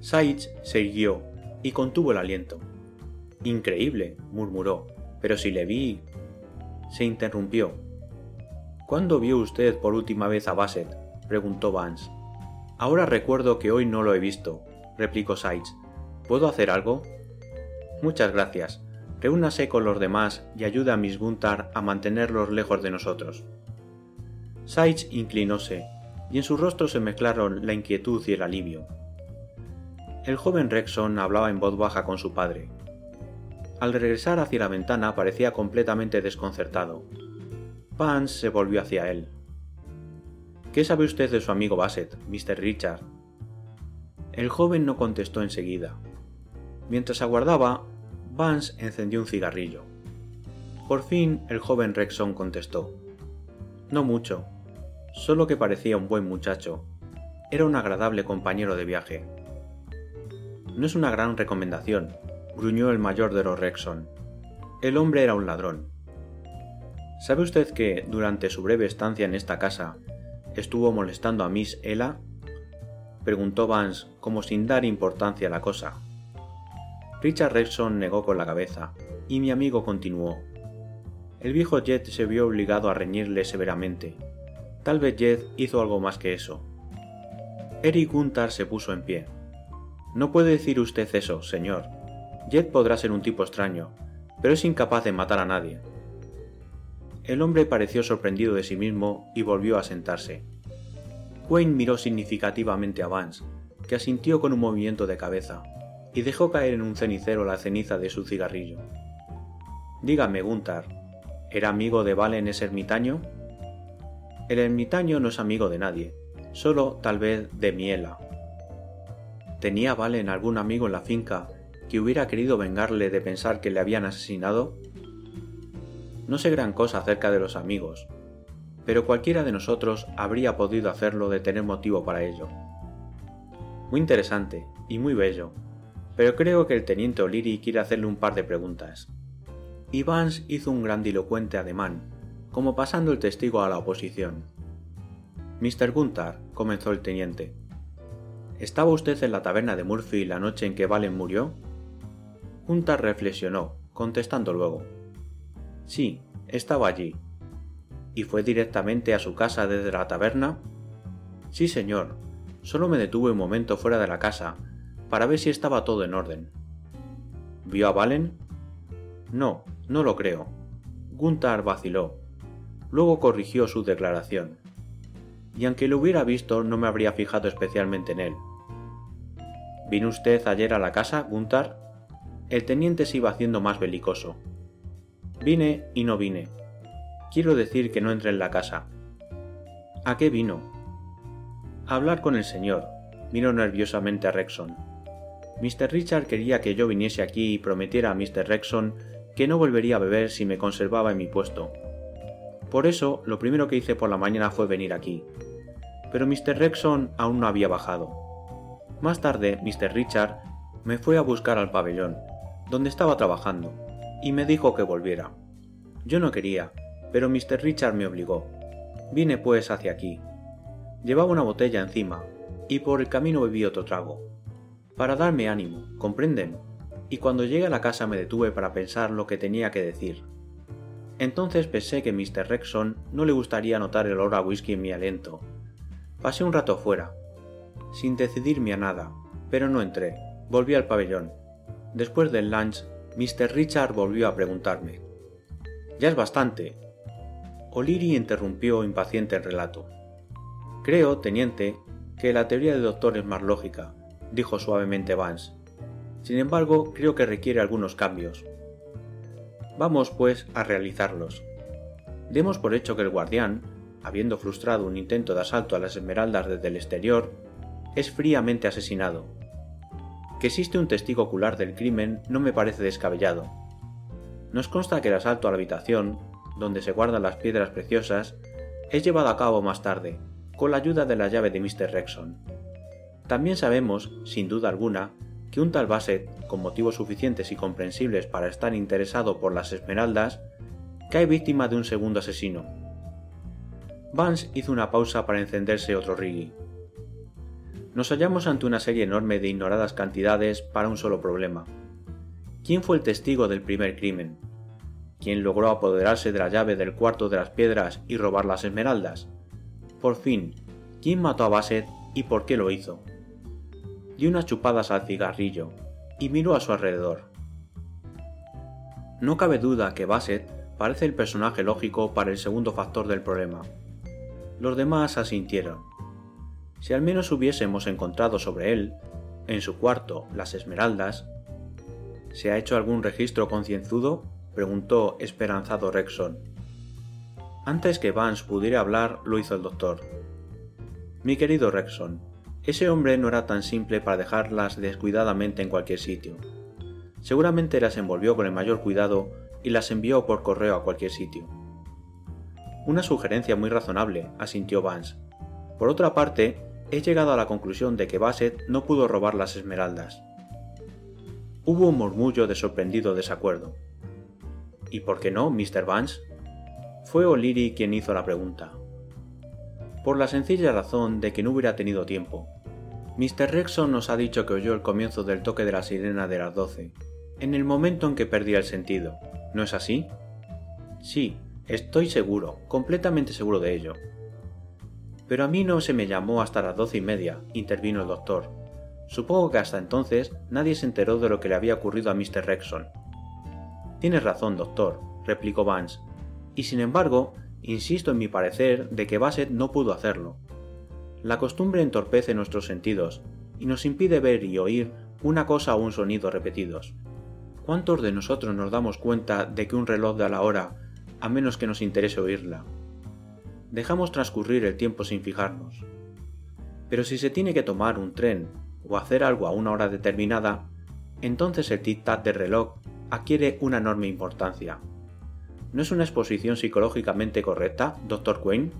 Sage se irguió y contuvo el aliento. Increíble, murmuró, pero si le vi. Se interrumpió. ¿Cuándo vio usted por última vez a Bassett? preguntó Vance. Ahora recuerdo que hoy no lo he visto, replicó Sides. ¿Puedo hacer algo? Muchas gracias. Reúnase con los demás y ayude a Miss Gunther a mantenerlos lejos de nosotros. Sides inclinóse, y en su rostro se mezclaron la inquietud y el alivio. El joven Rexon hablaba en voz baja con su padre. Al regresar hacia la ventana parecía completamente desconcertado. Vance se volvió hacia él. ¿Qué sabe usted de su amigo Bassett, Mr. Richard? El joven no contestó enseguida. Mientras aguardaba, Vance encendió un cigarrillo. Por fin el joven Rexon contestó. No mucho, solo que parecía un buen muchacho. Era un agradable compañero de viaje. No es una gran recomendación, gruñó el mayor de los Rexon. El hombre era un ladrón. ¿Sabe usted que, durante su breve estancia en esta casa, estuvo molestando a Miss Ella? preguntó Vance como sin dar importancia a la cosa. Richard Rexon negó con la cabeza, y mi amigo continuó. El viejo Jet se vio obligado a reñirle severamente. Tal vez Jet hizo algo más que eso. Eric Gunther se puso en pie. No puede decir usted eso, señor. Jet podrá ser un tipo extraño, pero es incapaz de matar a nadie. El hombre pareció sorprendido de sí mismo y volvió a sentarse. Wayne miró significativamente a Vance, que asintió con un movimiento de cabeza, y dejó caer en un cenicero la ceniza de su cigarrillo. Dígame, Gunther, ¿era amigo de Valen ese ermitaño? El ermitaño no es amigo de nadie, solo tal vez de Miela. ¿Tenía Valen algún amigo en la finca que hubiera querido vengarle de pensar que le habían asesinado? No sé gran cosa acerca de los amigos, pero cualquiera de nosotros habría podido hacerlo de tener motivo para ello. Muy interesante y muy bello, pero creo que el teniente O'Leary quiere hacerle un par de preguntas. Y hizo un grandilocuente ademán, como pasando el testigo a la oposición. Mr. Gunther, comenzó el teniente. ¿Estaba usted en la taberna de Murphy la noche en que Valen murió? Gunther reflexionó, contestando luego. Sí, estaba allí. ¿Y fue directamente a su casa desde la taberna? Sí, señor. Solo me detuve un momento fuera de la casa, para ver si estaba todo en orden. ¿Vio a Valen? No, no lo creo. Gunther vaciló. Luego corrigió su declaración. Y aunque lo hubiera visto, no me habría fijado especialmente en él. ¿Vino usted ayer a la casa, Gunther? El teniente se iba haciendo más belicoso. Vine y no vine. Quiero decir que no entré en la casa. ¿A qué vino? A hablar con el señor. Miró nerviosamente a Rexon. Mr. Richard quería que yo viniese aquí y prometiera a Mr. Rexon que no volvería a beber si me conservaba en mi puesto. Por eso, lo primero que hice por la mañana fue venir aquí. Pero Mr. Rexon aún no había bajado. Más tarde, Mr. Richard me fue a buscar al pabellón, donde estaba trabajando y me dijo que volviera. Yo no quería, pero Mr. Richard me obligó. Vine pues hacia aquí. Llevaba una botella encima, y por el camino bebí otro trago. Para darme ánimo, ¿comprenden? Y cuando llegué a la casa me detuve para pensar lo que tenía que decir. Entonces pensé que Mr. Rexon no le gustaría notar el olor a whisky en mi aliento. Pasé un rato fuera, sin decidirme a nada, pero no entré. Volví al pabellón. Después del lunch Mr. Richard volvió a preguntarme. Ya es bastante. O'Leary interrumpió impaciente el relato. Creo, teniente, que la teoría del doctor es más lógica, dijo suavemente Vance. Sin embargo, creo que requiere algunos cambios. Vamos, pues, a realizarlos. Demos por hecho que el guardián, habiendo frustrado un intento de asalto a las esmeraldas desde el exterior, es fríamente asesinado, que existe un testigo ocular del crimen no me parece descabellado. Nos consta que el asalto a la habitación, donde se guardan las piedras preciosas, es llevado a cabo más tarde, con la ayuda de la llave de Mr. Rexon. También sabemos, sin duda alguna, que un tal Bassett, con motivos suficientes y comprensibles para estar interesado por las esmeraldas, cae víctima de un segundo asesino. Vance hizo una pausa para encenderse otro riggy nos hallamos ante una serie enorme de ignoradas cantidades para un solo problema. ¿Quién fue el testigo del primer crimen? ¿Quién logró apoderarse de la llave del cuarto de las piedras y robar las esmeraldas? Por fin, ¿quién mató a Bassett y por qué lo hizo? Dio unas chupadas al cigarrillo y miró a su alrededor. No cabe duda que Bassett parece el personaje lógico para el segundo factor del problema. Los demás asintieron. Si al menos hubiésemos encontrado sobre él, en su cuarto, las esmeraldas. ¿Se ha hecho algún registro concienzudo? preguntó esperanzado Rexon. Antes que Vance pudiera hablar, lo hizo el doctor. Mi querido Rexon, ese hombre no era tan simple para dejarlas descuidadamente en cualquier sitio. Seguramente las envolvió con el mayor cuidado y las envió por correo a cualquier sitio. Una sugerencia muy razonable, asintió Vance. Por otra parte, he llegado a la conclusión de que Bassett no pudo robar las esmeraldas. Hubo un murmullo de sorprendido desacuerdo. ¿Y por qué no, Mr. Vance? Fue O'Leary quien hizo la pregunta. Por la sencilla razón de que no hubiera tenido tiempo. Mr. Rexon nos ha dicho que oyó el comienzo del toque de la sirena de las doce, en el momento en que perdía el sentido. ¿No es así? Sí, estoy seguro, completamente seguro de ello. Pero a mí no se me llamó hasta las doce y media, intervino el doctor. Supongo que hasta entonces nadie se enteró de lo que le había ocurrido a Mr. Rexon. Tienes razón, doctor, replicó Vance, y sin embargo, insisto en mi parecer de que Bassett no pudo hacerlo. La costumbre entorpece nuestros sentidos y nos impide ver y oír una cosa o un sonido repetidos. ¿Cuántos de nosotros nos damos cuenta de que un reloj da la hora a menos que nos interese oírla? Dejamos transcurrir el tiempo sin fijarnos. Pero si se tiene que tomar un tren o hacer algo a una hora determinada, entonces el tic-tac del reloj adquiere una enorme importancia. ¿No es una exposición psicológicamente correcta, doctor Quinn?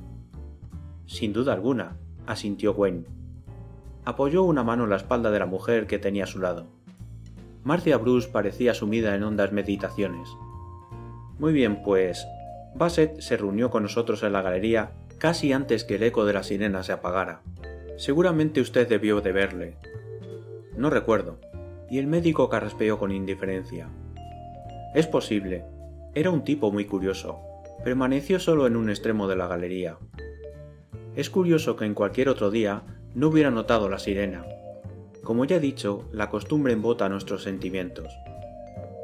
Sin duda alguna, asintió Wayne. Apoyó una mano en la espalda de la mujer que tenía a su lado. Marcia Bruce parecía sumida en hondas meditaciones. Muy bien, pues. Bassett se reunió con nosotros en la galería casi antes que el eco de la sirena se apagara. Seguramente usted debió de verle. No recuerdo. Y el médico carraspeó con indiferencia. Es posible. Era un tipo muy curioso. Permaneció solo en un extremo de la galería. Es curioso que en cualquier otro día no hubiera notado la sirena. Como ya he dicho, la costumbre embota nuestros sentimientos.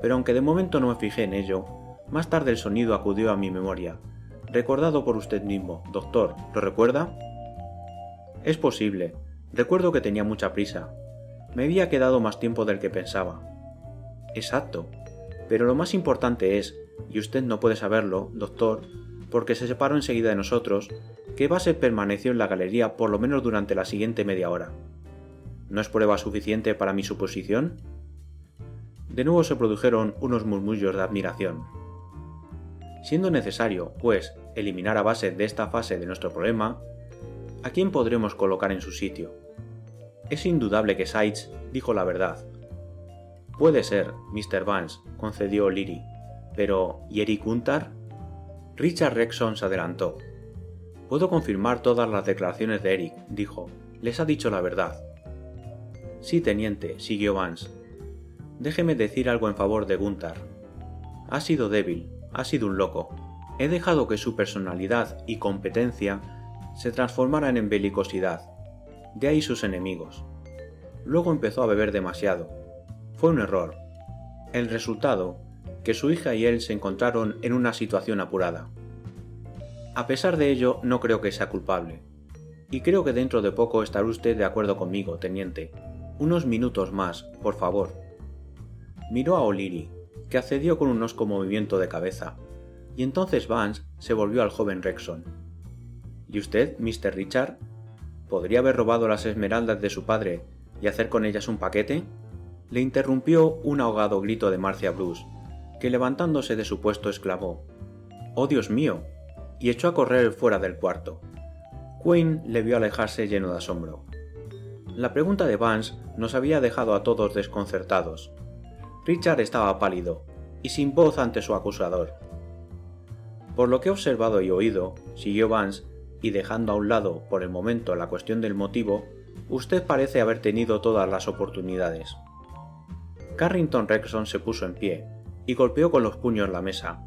Pero aunque de momento no me fijé en ello, más tarde el sonido acudió a mi memoria, recordado por usted mismo, doctor, ¿lo recuerda? Es posible. Recuerdo que tenía mucha prisa. Me había quedado más tiempo del que pensaba. Exacto. Pero lo más importante es, y usted no puede saberlo, doctor, porque se separó enseguida de nosotros, que Bassett permaneció en la galería por lo menos durante la siguiente media hora. ¿No es prueba suficiente para mi suposición? De nuevo se produjeron unos murmullos de admiración. Siendo necesario, pues, eliminar a Bassett de esta fase de nuestro problema, ¿a quién podremos colocar en su sitio? Es indudable que Sides dijo la verdad. Puede ser, Mr. Vance, concedió Leary, pero ¿y Eric Untar? Richard Rexon se adelantó. Puedo confirmar todas las declaraciones de Eric, dijo. Les ha dicho la verdad. Sí, teniente, siguió Vance. Déjeme decir algo en favor de Gunther. Ha sido débil, ha sido un loco. He dejado que su personalidad y competencia se transformaran en belicosidad. De ahí sus enemigos. Luego empezó a beber demasiado. Fue un error. El resultado que su hija y él se encontraron en una situación apurada. A pesar de ello, no creo que sea culpable. Y creo que dentro de poco estará usted de acuerdo conmigo, teniente. Unos minutos más, por favor. Miró a O'Leary, que accedió con un osco movimiento de cabeza, y entonces Vance se volvió al joven Rexon. ¿Y usted, Mr. Richard? ¿Podría haber robado las esmeraldas de su padre y hacer con ellas un paquete? Le interrumpió un ahogado grito de Marcia Bruce, que levantándose de su puesto exclamó ¡Oh Dios mío! y echó a correr fuera del cuarto. Quinn le vio alejarse lleno de asombro. La pregunta de Vance nos había dejado a todos desconcertados. Richard estaba pálido y sin voz ante su acusador. Por lo que he observado y oído, siguió Vance, y dejando a un lado por el momento la cuestión del motivo, usted parece haber tenido todas las oportunidades. Carrington Rexon se puso en pie, y golpeó con los puños la mesa.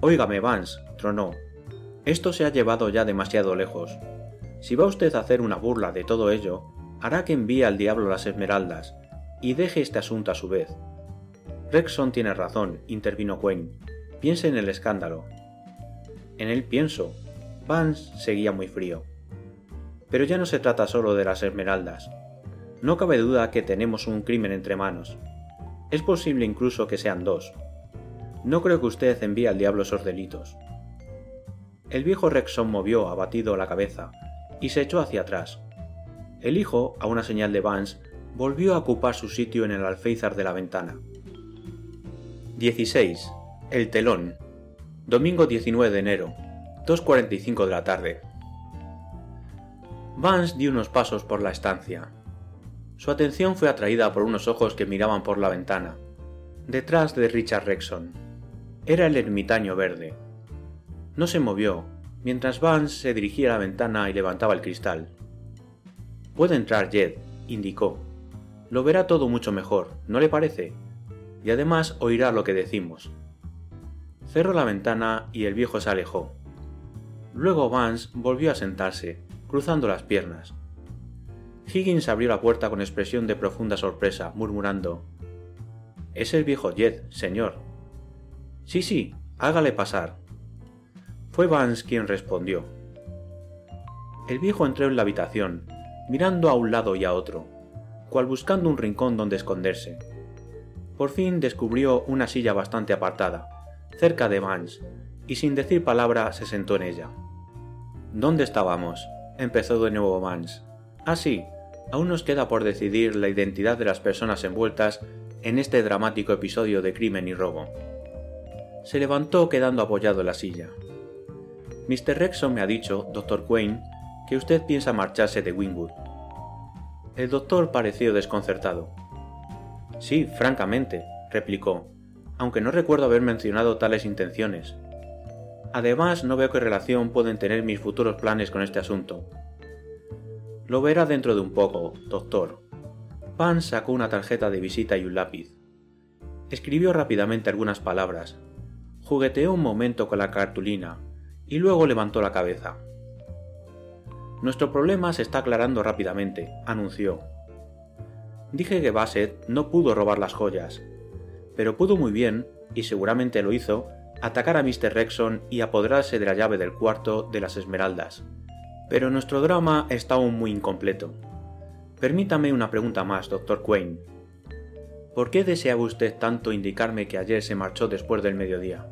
Óigame, Vance, tronó. Esto se ha llevado ya demasiado lejos. Si va usted a hacer una burla de todo ello, hará que envíe al diablo las esmeraldas, y deje este asunto a su vez. Rexon tiene razón, intervino Quinn. Piense en el escándalo. En él pienso. Vance seguía muy frío. Pero ya no se trata solo de las esmeraldas. No cabe duda que tenemos un crimen entre manos. Es posible incluso que sean dos. No creo que usted envíe al diablo esos delitos. El viejo Rexon movió abatido la cabeza y se echó hacia atrás. El hijo, a una señal de Vance, volvió a ocupar su sitio en el alféizar de la ventana. 16. El telón. Domingo 19 de enero. 2.45 de la tarde. Vance dio unos pasos por la estancia. Su atención fue atraída por unos ojos que miraban por la ventana, detrás de Richard Rexon. Era el ermitaño verde. No se movió, mientras Vance se dirigía a la ventana y levantaba el cristal. Puede entrar Jed, indicó. Lo verá todo mucho mejor, ¿no le parece? Y además oirá lo que decimos. Cerró la ventana y el viejo se alejó. Luego Vance volvió a sentarse, cruzando las piernas. Higgins abrió la puerta con expresión de profunda sorpresa, murmurando Es el viejo Jed, señor. Sí, sí, hágale pasar. Fue Vance quien respondió. El viejo entró en la habitación, mirando a un lado y a otro, cual buscando un rincón donde esconderse. Por fin descubrió una silla bastante apartada, cerca de Vance, y sin decir palabra se sentó en ella. ¿Dónde estábamos? empezó de nuevo Vance. Ah, sí, aún nos queda por decidir la identidad de las personas envueltas en este dramático episodio de crimen y robo. Se levantó quedando apoyado en la silla. Mr. Rexon me ha dicho, doctor Quain, que usted piensa marcharse de Wingwood. El doctor pareció desconcertado. Sí, francamente, replicó, aunque no recuerdo haber mencionado tales intenciones. Además, no veo qué relación pueden tener mis futuros planes con este asunto. Lo verá dentro de un poco, doctor. Pan sacó una tarjeta de visita y un lápiz. Escribió rápidamente algunas palabras, jugueteó un momento con la cartulina y luego levantó la cabeza. Nuestro problema se está aclarando rápidamente, anunció. Dije que Bassett no pudo robar las joyas, pero pudo muy bien, y seguramente lo hizo, atacar a Mr. Rexon y apoderarse de la llave del cuarto de las Esmeraldas. Pero nuestro drama está aún muy incompleto. Permítame una pregunta más, doctor Quain. ¿Por qué deseaba usted tanto indicarme que ayer se marchó después del mediodía?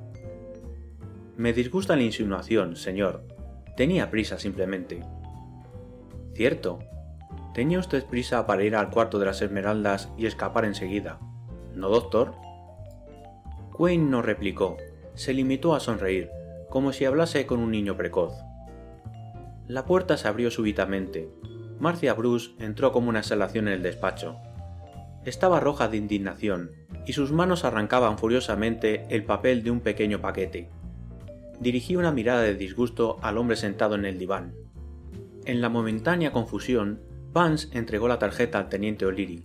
Me disgusta la insinuación, señor. Tenía prisa simplemente. Cierto. Tenía usted prisa para ir al cuarto de las Esmeraldas y escapar enseguida. ¿No, doctor? Quain no replicó. Se limitó a sonreír, como si hablase con un niño precoz. La puerta se abrió súbitamente. Marcia Bruce entró como una exhalación en el despacho. Estaba roja de indignación, y sus manos arrancaban furiosamente el papel de un pequeño paquete. Dirigí una mirada de disgusto al hombre sentado en el diván. En la momentánea confusión, Vance entregó la tarjeta al teniente O'Leary.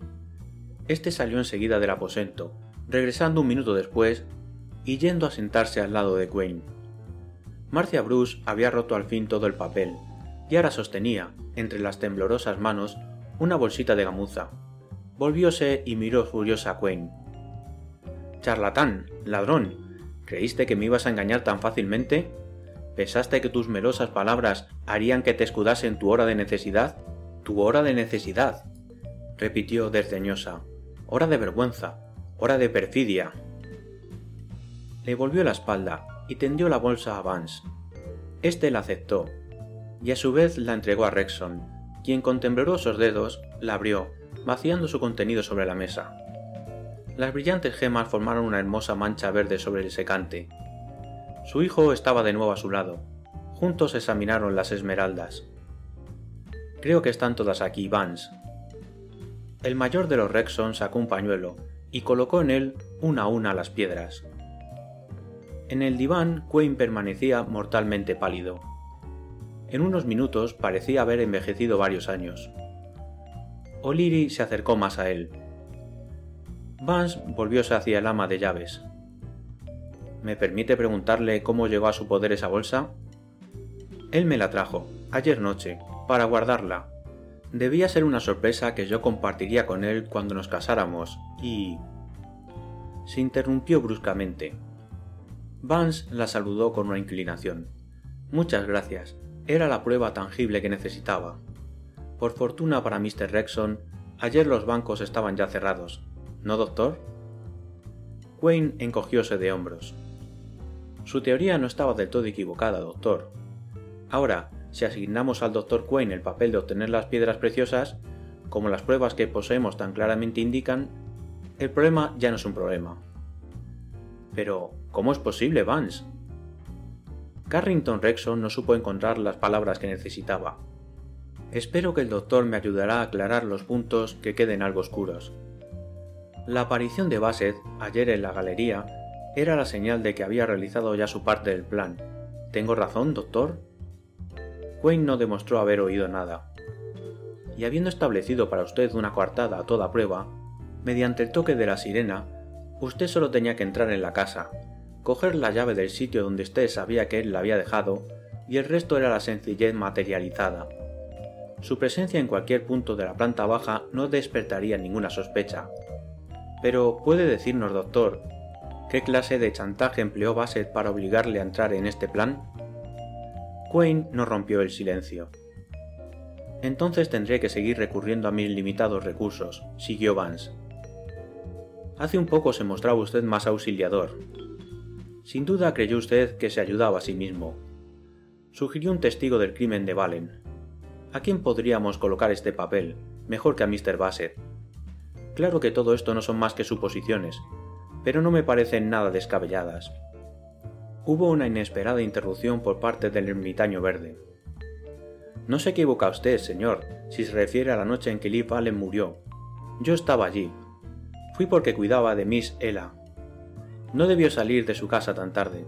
Este salió enseguida del aposento, regresando un minuto después y yendo a sentarse al lado de Quain. Marcia Bruce había roto al fin todo el papel, y ahora sostenía, entre las temblorosas manos, una bolsita de gamuza. Volvióse y miró furiosa a Quain. Charlatán, ladrón, ¿creíste que me ibas a engañar tan fácilmente? ¿Pensaste que tus melosas palabras harían que te escudase en tu hora de necesidad? Tu hora de necesidad, repitió desdeñosa. Hora de vergüenza, hora de perfidia. Le volvió la espalda y tendió la bolsa a Vance. Este la aceptó, y a su vez la entregó a Rexon, quien con temblorosos dedos la abrió, vaciando su contenido sobre la mesa. Las brillantes gemas formaron una hermosa mancha verde sobre el secante, su hijo estaba de nuevo a su lado. Juntos examinaron las esmeraldas. Creo que están todas aquí, Vance. El mayor de los Rexon sacó un pañuelo y colocó en él una a una las piedras. En el diván, Quain permanecía mortalmente pálido. En unos minutos parecía haber envejecido varios años. O'Leary se acercó más a él. Vance volvióse hacia el ama de llaves. ¿Me permite preguntarle cómo llegó a su poder esa bolsa? Él me la trajo, ayer noche, para guardarla. Debía ser una sorpresa que yo compartiría con él cuando nos casáramos, y... Se interrumpió bruscamente. Vance la saludó con una inclinación. Muchas gracias. Era la prueba tangible que necesitaba. Por fortuna para Mr. Rexon, ayer los bancos estaban ya cerrados. ¿No, doctor? Wayne encogióse de hombros. Su teoría no estaba del todo equivocada, doctor. Ahora, si asignamos al doctor Quain el papel de obtener las piedras preciosas, como las pruebas que poseemos tan claramente indican, el problema ya no es un problema. Pero, ¿cómo es posible, Vance? Carrington Rexon no supo encontrar las palabras que necesitaba. Espero que el doctor me ayudará a aclarar los puntos que queden algo oscuros. La aparición de Bassett ayer en la galería era la señal de que había realizado ya su parte del plan. ¿Tengo razón, doctor? Wayne no demostró haber oído nada. Y habiendo establecido para usted una coartada a toda prueba, mediante el toque de la sirena, usted solo tenía que entrar en la casa, coger la llave del sitio donde usted sabía que él la había dejado, y el resto era la sencillez materializada. Su presencia en cualquier punto de la planta baja no despertaría ninguna sospecha. Pero, ¿puede decirnos, doctor, qué clase de chantaje empleó Bassett para obligarle a entrar en este plan? Quain no rompió el silencio. Entonces tendré que seguir recurriendo a mis limitados recursos, siguió Vance. Hace un poco se mostraba usted más auxiliador. Sin duda creyó usted que se ayudaba a sí mismo. Sugirió un testigo del crimen de Valen. ¿A quién podríamos colocar este papel, mejor que a Mr. Bassett? Claro que todo esto no son más que suposiciones, pero no me parecen nada descabelladas. Hubo una inesperada interrupción por parte del ermitaño verde. No se equivoca usted, señor, si se refiere a la noche en que Liv Allen murió. Yo estaba allí. Fui porque cuidaba de Miss Ella. No debió salir de su casa tan tarde.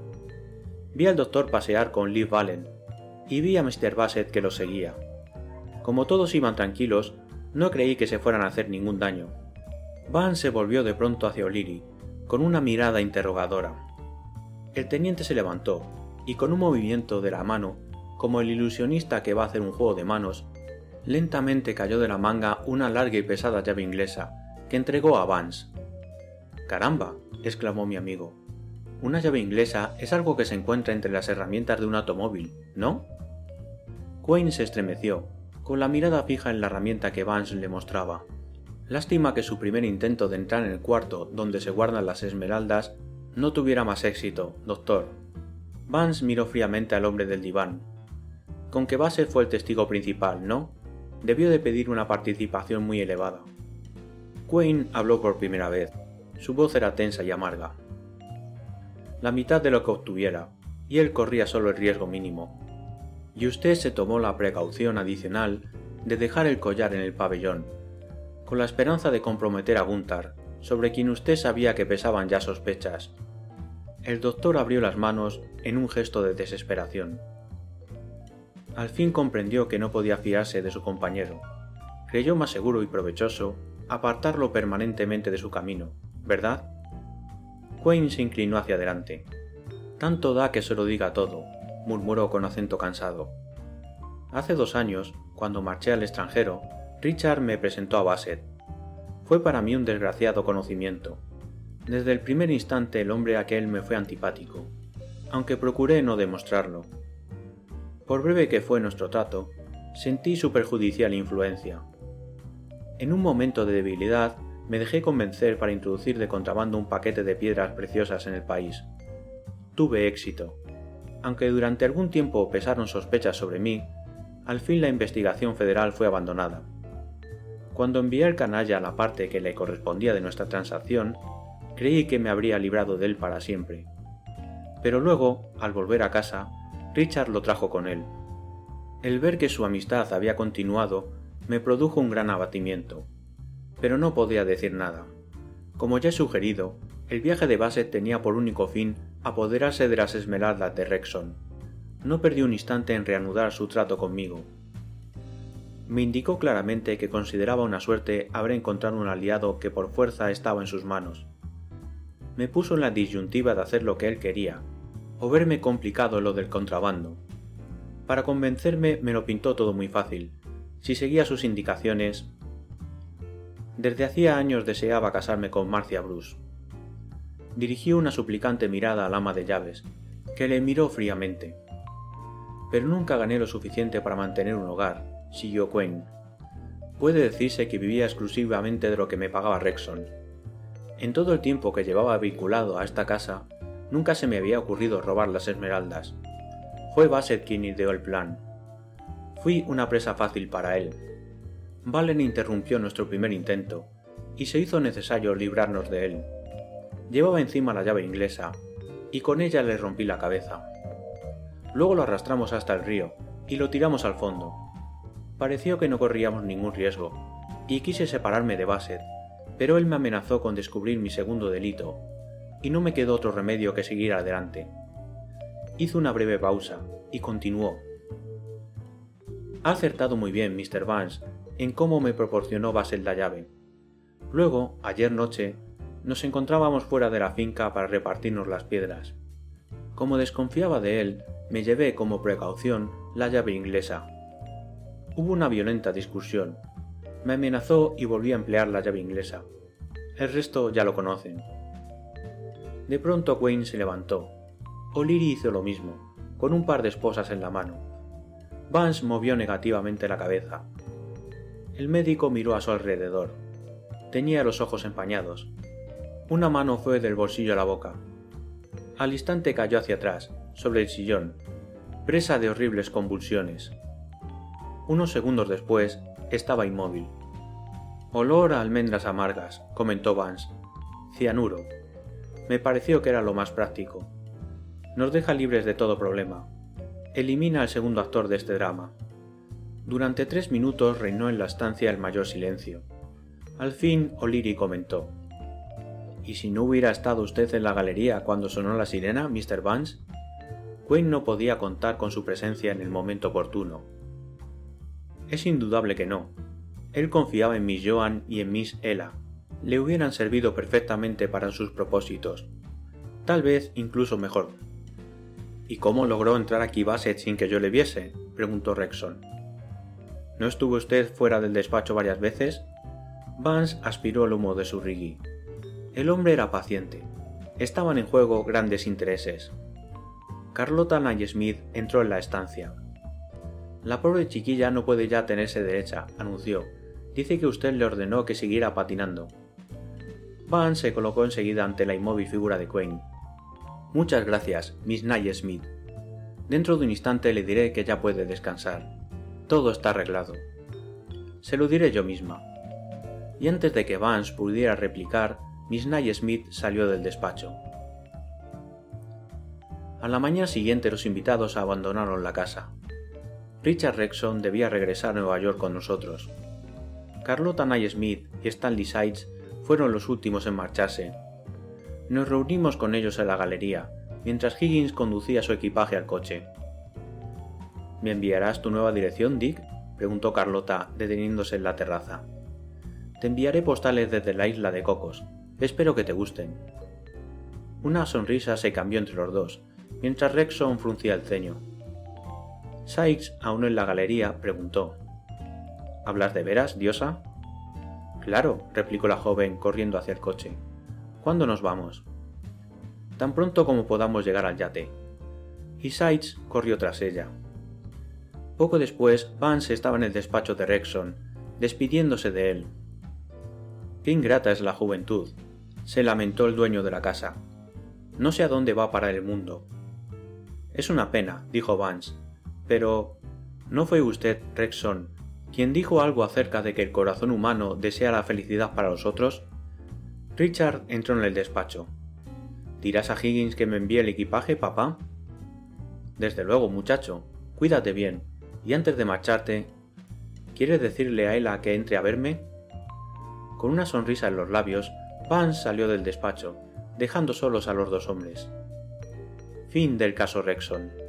Vi al doctor pasear con Liv Allen y vi a Mr. Bassett que lo seguía. Como todos iban tranquilos, no creí que se fueran a hacer ningún daño. Van se volvió de pronto hacia O'Leary, con una mirada interrogadora. El teniente se levantó y con un movimiento de la mano, como el ilusionista que va a hacer un juego de manos, lentamente cayó de la manga una larga y pesada llave inglesa que entregó a Vance. Caramba, exclamó mi amigo. Una llave inglesa es algo que se encuentra entre las herramientas de un automóvil, ¿no? Quain se estremeció, con la mirada fija en la herramienta que Vance le mostraba. Lástima que su primer intento de entrar en el cuarto donde se guardan las esmeraldas no tuviera más éxito, doctor. Vance miró fríamente al hombre del diván. Con que Bassett fue el testigo principal, ¿no? Debió de pedir una participación muy elevada. Quain habló por primera vez. Su voz era tensa y amarga. La mitad de lo que obtuviera, y él corría solo el riesgo mínimo. Y usted se tomó la precaución adicional de dejar el collar en el pabellón, con la esperanza de comprometer a Gunther, sobre quien usted sabía que pesaban ya sospechas. El doctor abrió las manos en un gesto de desesperación. Al fin comprendió que no podía fiarse de su compañero. Creyó más seguro y provechoso apartarlo permanentemente de su camino, ¿verdad? Quain se inclinó hacia adelante. Tanto da que se lo diga todo, murmuró con acento cansado. Hace dos años, cuando marché al extranjero, Richard me presentó a Bassett, fue para mí un desgraciado conocimiento. Desde el primer instante el hombre aquel me fue antipático, aunque procuré no demostrarlo. Por breve que fue nuestro trato, sentí su perjudicial influencia. En un momento de debilidad me dejé convencer para introducir de contrabando un paquete de piedras preciosas en el país. Tuve éxito. Aunque durante algún tiempo pesaron sospechas sobre mí, al fin la investigación federal fue abandonada. Cuando envié al canalla la parte que le correspondía de nuestra transacción, creí que me habría librado de él para siempre. Pero luego, al volver a casa, Richard lo trajo con él. El ver que su amistad había continuado me produjo un gran abatimiento, pero no podía decir nada. Como ya he sugerido, el viaje de Bassett tenía por único fin apoderarse de las esmeraldas de Rexon. No perdió un instante en reanudar su trato conmigo me indicó claramente que consideraba una suerte haber encontrado un aliado que por fuerza estaba en sus manos. Me puso en la disyuntiva de hacer lo que él quería, o verme complicado lo del contrabando. Para convencerme me lo pintó todo muy fácil. Si seguía sus indicaciones... Desde hacía años deseaba casarme con Marcia Bruce. Dirigió una suplicante mirada al ama de llaves, que le miró fríamente. Pero nunca gané lo suficiente para mantener un hogar, siguió Quinn. Puede decirse que vivía exclusivamente de lo que me pagaba Rexon. En todo el tiempo que llevaba vinculado a esta casa, nunca se me había ocurrido robar las esmeraldas. Fue Bassett quien ideó el plan. Fui una presa fácil para él. Valen interrumpió nuestro primer intento, y se hizo necesario librarnos de él. Llevaba encima la llave inglesa, y con ella le rompí la cabeza. Luego lo arrastramos hasta el río y lo tiramos al fondo. Pareció que no corríamos ningún riesgo, y quise separarme de Bassett, pero él me amenazó con descubrir mi segundo delito, y no me quedó otro remedio que seguir adelante. Hizo una breve pausa y continuó. Ha acertado muy bien, Mr. Vance, en cómo me proporcionó Bassett la llave. Luego, ayer noche, nos encontrábamos fuera de la finca para repartirnos las piedras. Como desconfiaba de él, me llevé como precaución la llave inglesa. Hubo una violenta discusión. Me amenazó y volví a emplear la llave inglesa. El resto ya lo conocen. De pronto Wayne se levantó. O'Leary hizo lo mismo, con un par de esposas en la mano. Vance movió negativamente la cabeza. El médico miró a su alrededor. Tenía los ojos empañados. Una mano fue del bolsillo a la boca. Al instante cayó hacia atrás, sobre el sillón, presa de horribles convulsiones. Unos segundos después, estaba inmóvil. Olor a almendras amargas, comentó Vance. Cianuro. Me pareció que era lo más práctico. Nos deja libres de todo problema. Elimina al segundo actor de este drama. Durante tres minutos reinó en la estancia el mayor silencio. Al fin O'Leary comentó. ¿Y si no hubiera estado usted en la galería cuando sonó la sirena, Mr. Vance? Wayne no podía contar con su presencia en el momento oportuno. Es indudable que no. Él confiaba en Miss Joan y en Miss Ella. Le hubieran servido perfectamente para sus propósitos. Tal vez incluso mejor. ¿Y cómo logró entrar aquí Bassett sin que yo le viese? preguntó Rexon. ¿No estuvo usted fuera del despacho varias veces? Vance aspiró el humo de su rigui. El hombre era paciente. Estaban en juego grandes intereses. Carlota Smith entró en la estancia. La pobre chiquilla no puede ya tenerse derecha, anunció. Dice que usted le ordenó que siguiera patinando. Van se colocó enseguida ante la inmóvil figura de Quinn. Muchas gracias, Miss Smith. Dentro de un instante le diré que ya puede descansar. Todo está arreglado. Se lo diré yo misma. Y antes de que Vance pudiera replicar, Miss Nye Smith salió del despacho. A la mañana siguiente los invitados abandonaron la casa. Richard Rexon debía regresar a Nueva York con nosotros. Carlota Nye Smith y Stanley Sides fueron los últimos en marcharse. Nos reunimos con ellos en la galería, mientras Higgins conducía su equipaje al coche. ¿Me enviarás tu nueva dirección, Dick? preguntó Carlota, deteniéndose en la terraza. Te enviaré postales desde la isla de Cocos, Espero que te gusten. Una sonrisa se cambió entre los dos, mientras Rexon fruncía el ceño. Sykes, aún en la galería, preguntó ¿Hablas de veras, diosa? Claro, replicó la joven corriendo hacia el coche. ¿Cuándo nos vamos? Tan pronto como podamos llegar al yate. Y Sykes corrió tras ella. Poco después, Vance estaba en el despacho de Rexon, despidiéndose de él. Qué ingrata es la juventud, se lamentó el dueño de la casa. No sé a dónde va para el mundo. Es una pena, dijo Vance, pero ¿no fue usted, Rexon, quien dijo algo acerca de que el corazón humano desea la felicidad para los otros? Richard entró en el despacho. ¿Dirás a Higgins que me envíe el equipaje, papá? Desde luego, muchacho. Cuídate bien. Y antes de marcharte, ¿quieres decirle a Ella que entre a verme? Con una sonrisa en los labios, Vance salió del despacho, dejando solos a los dos hombres. Fin del caso Rexon.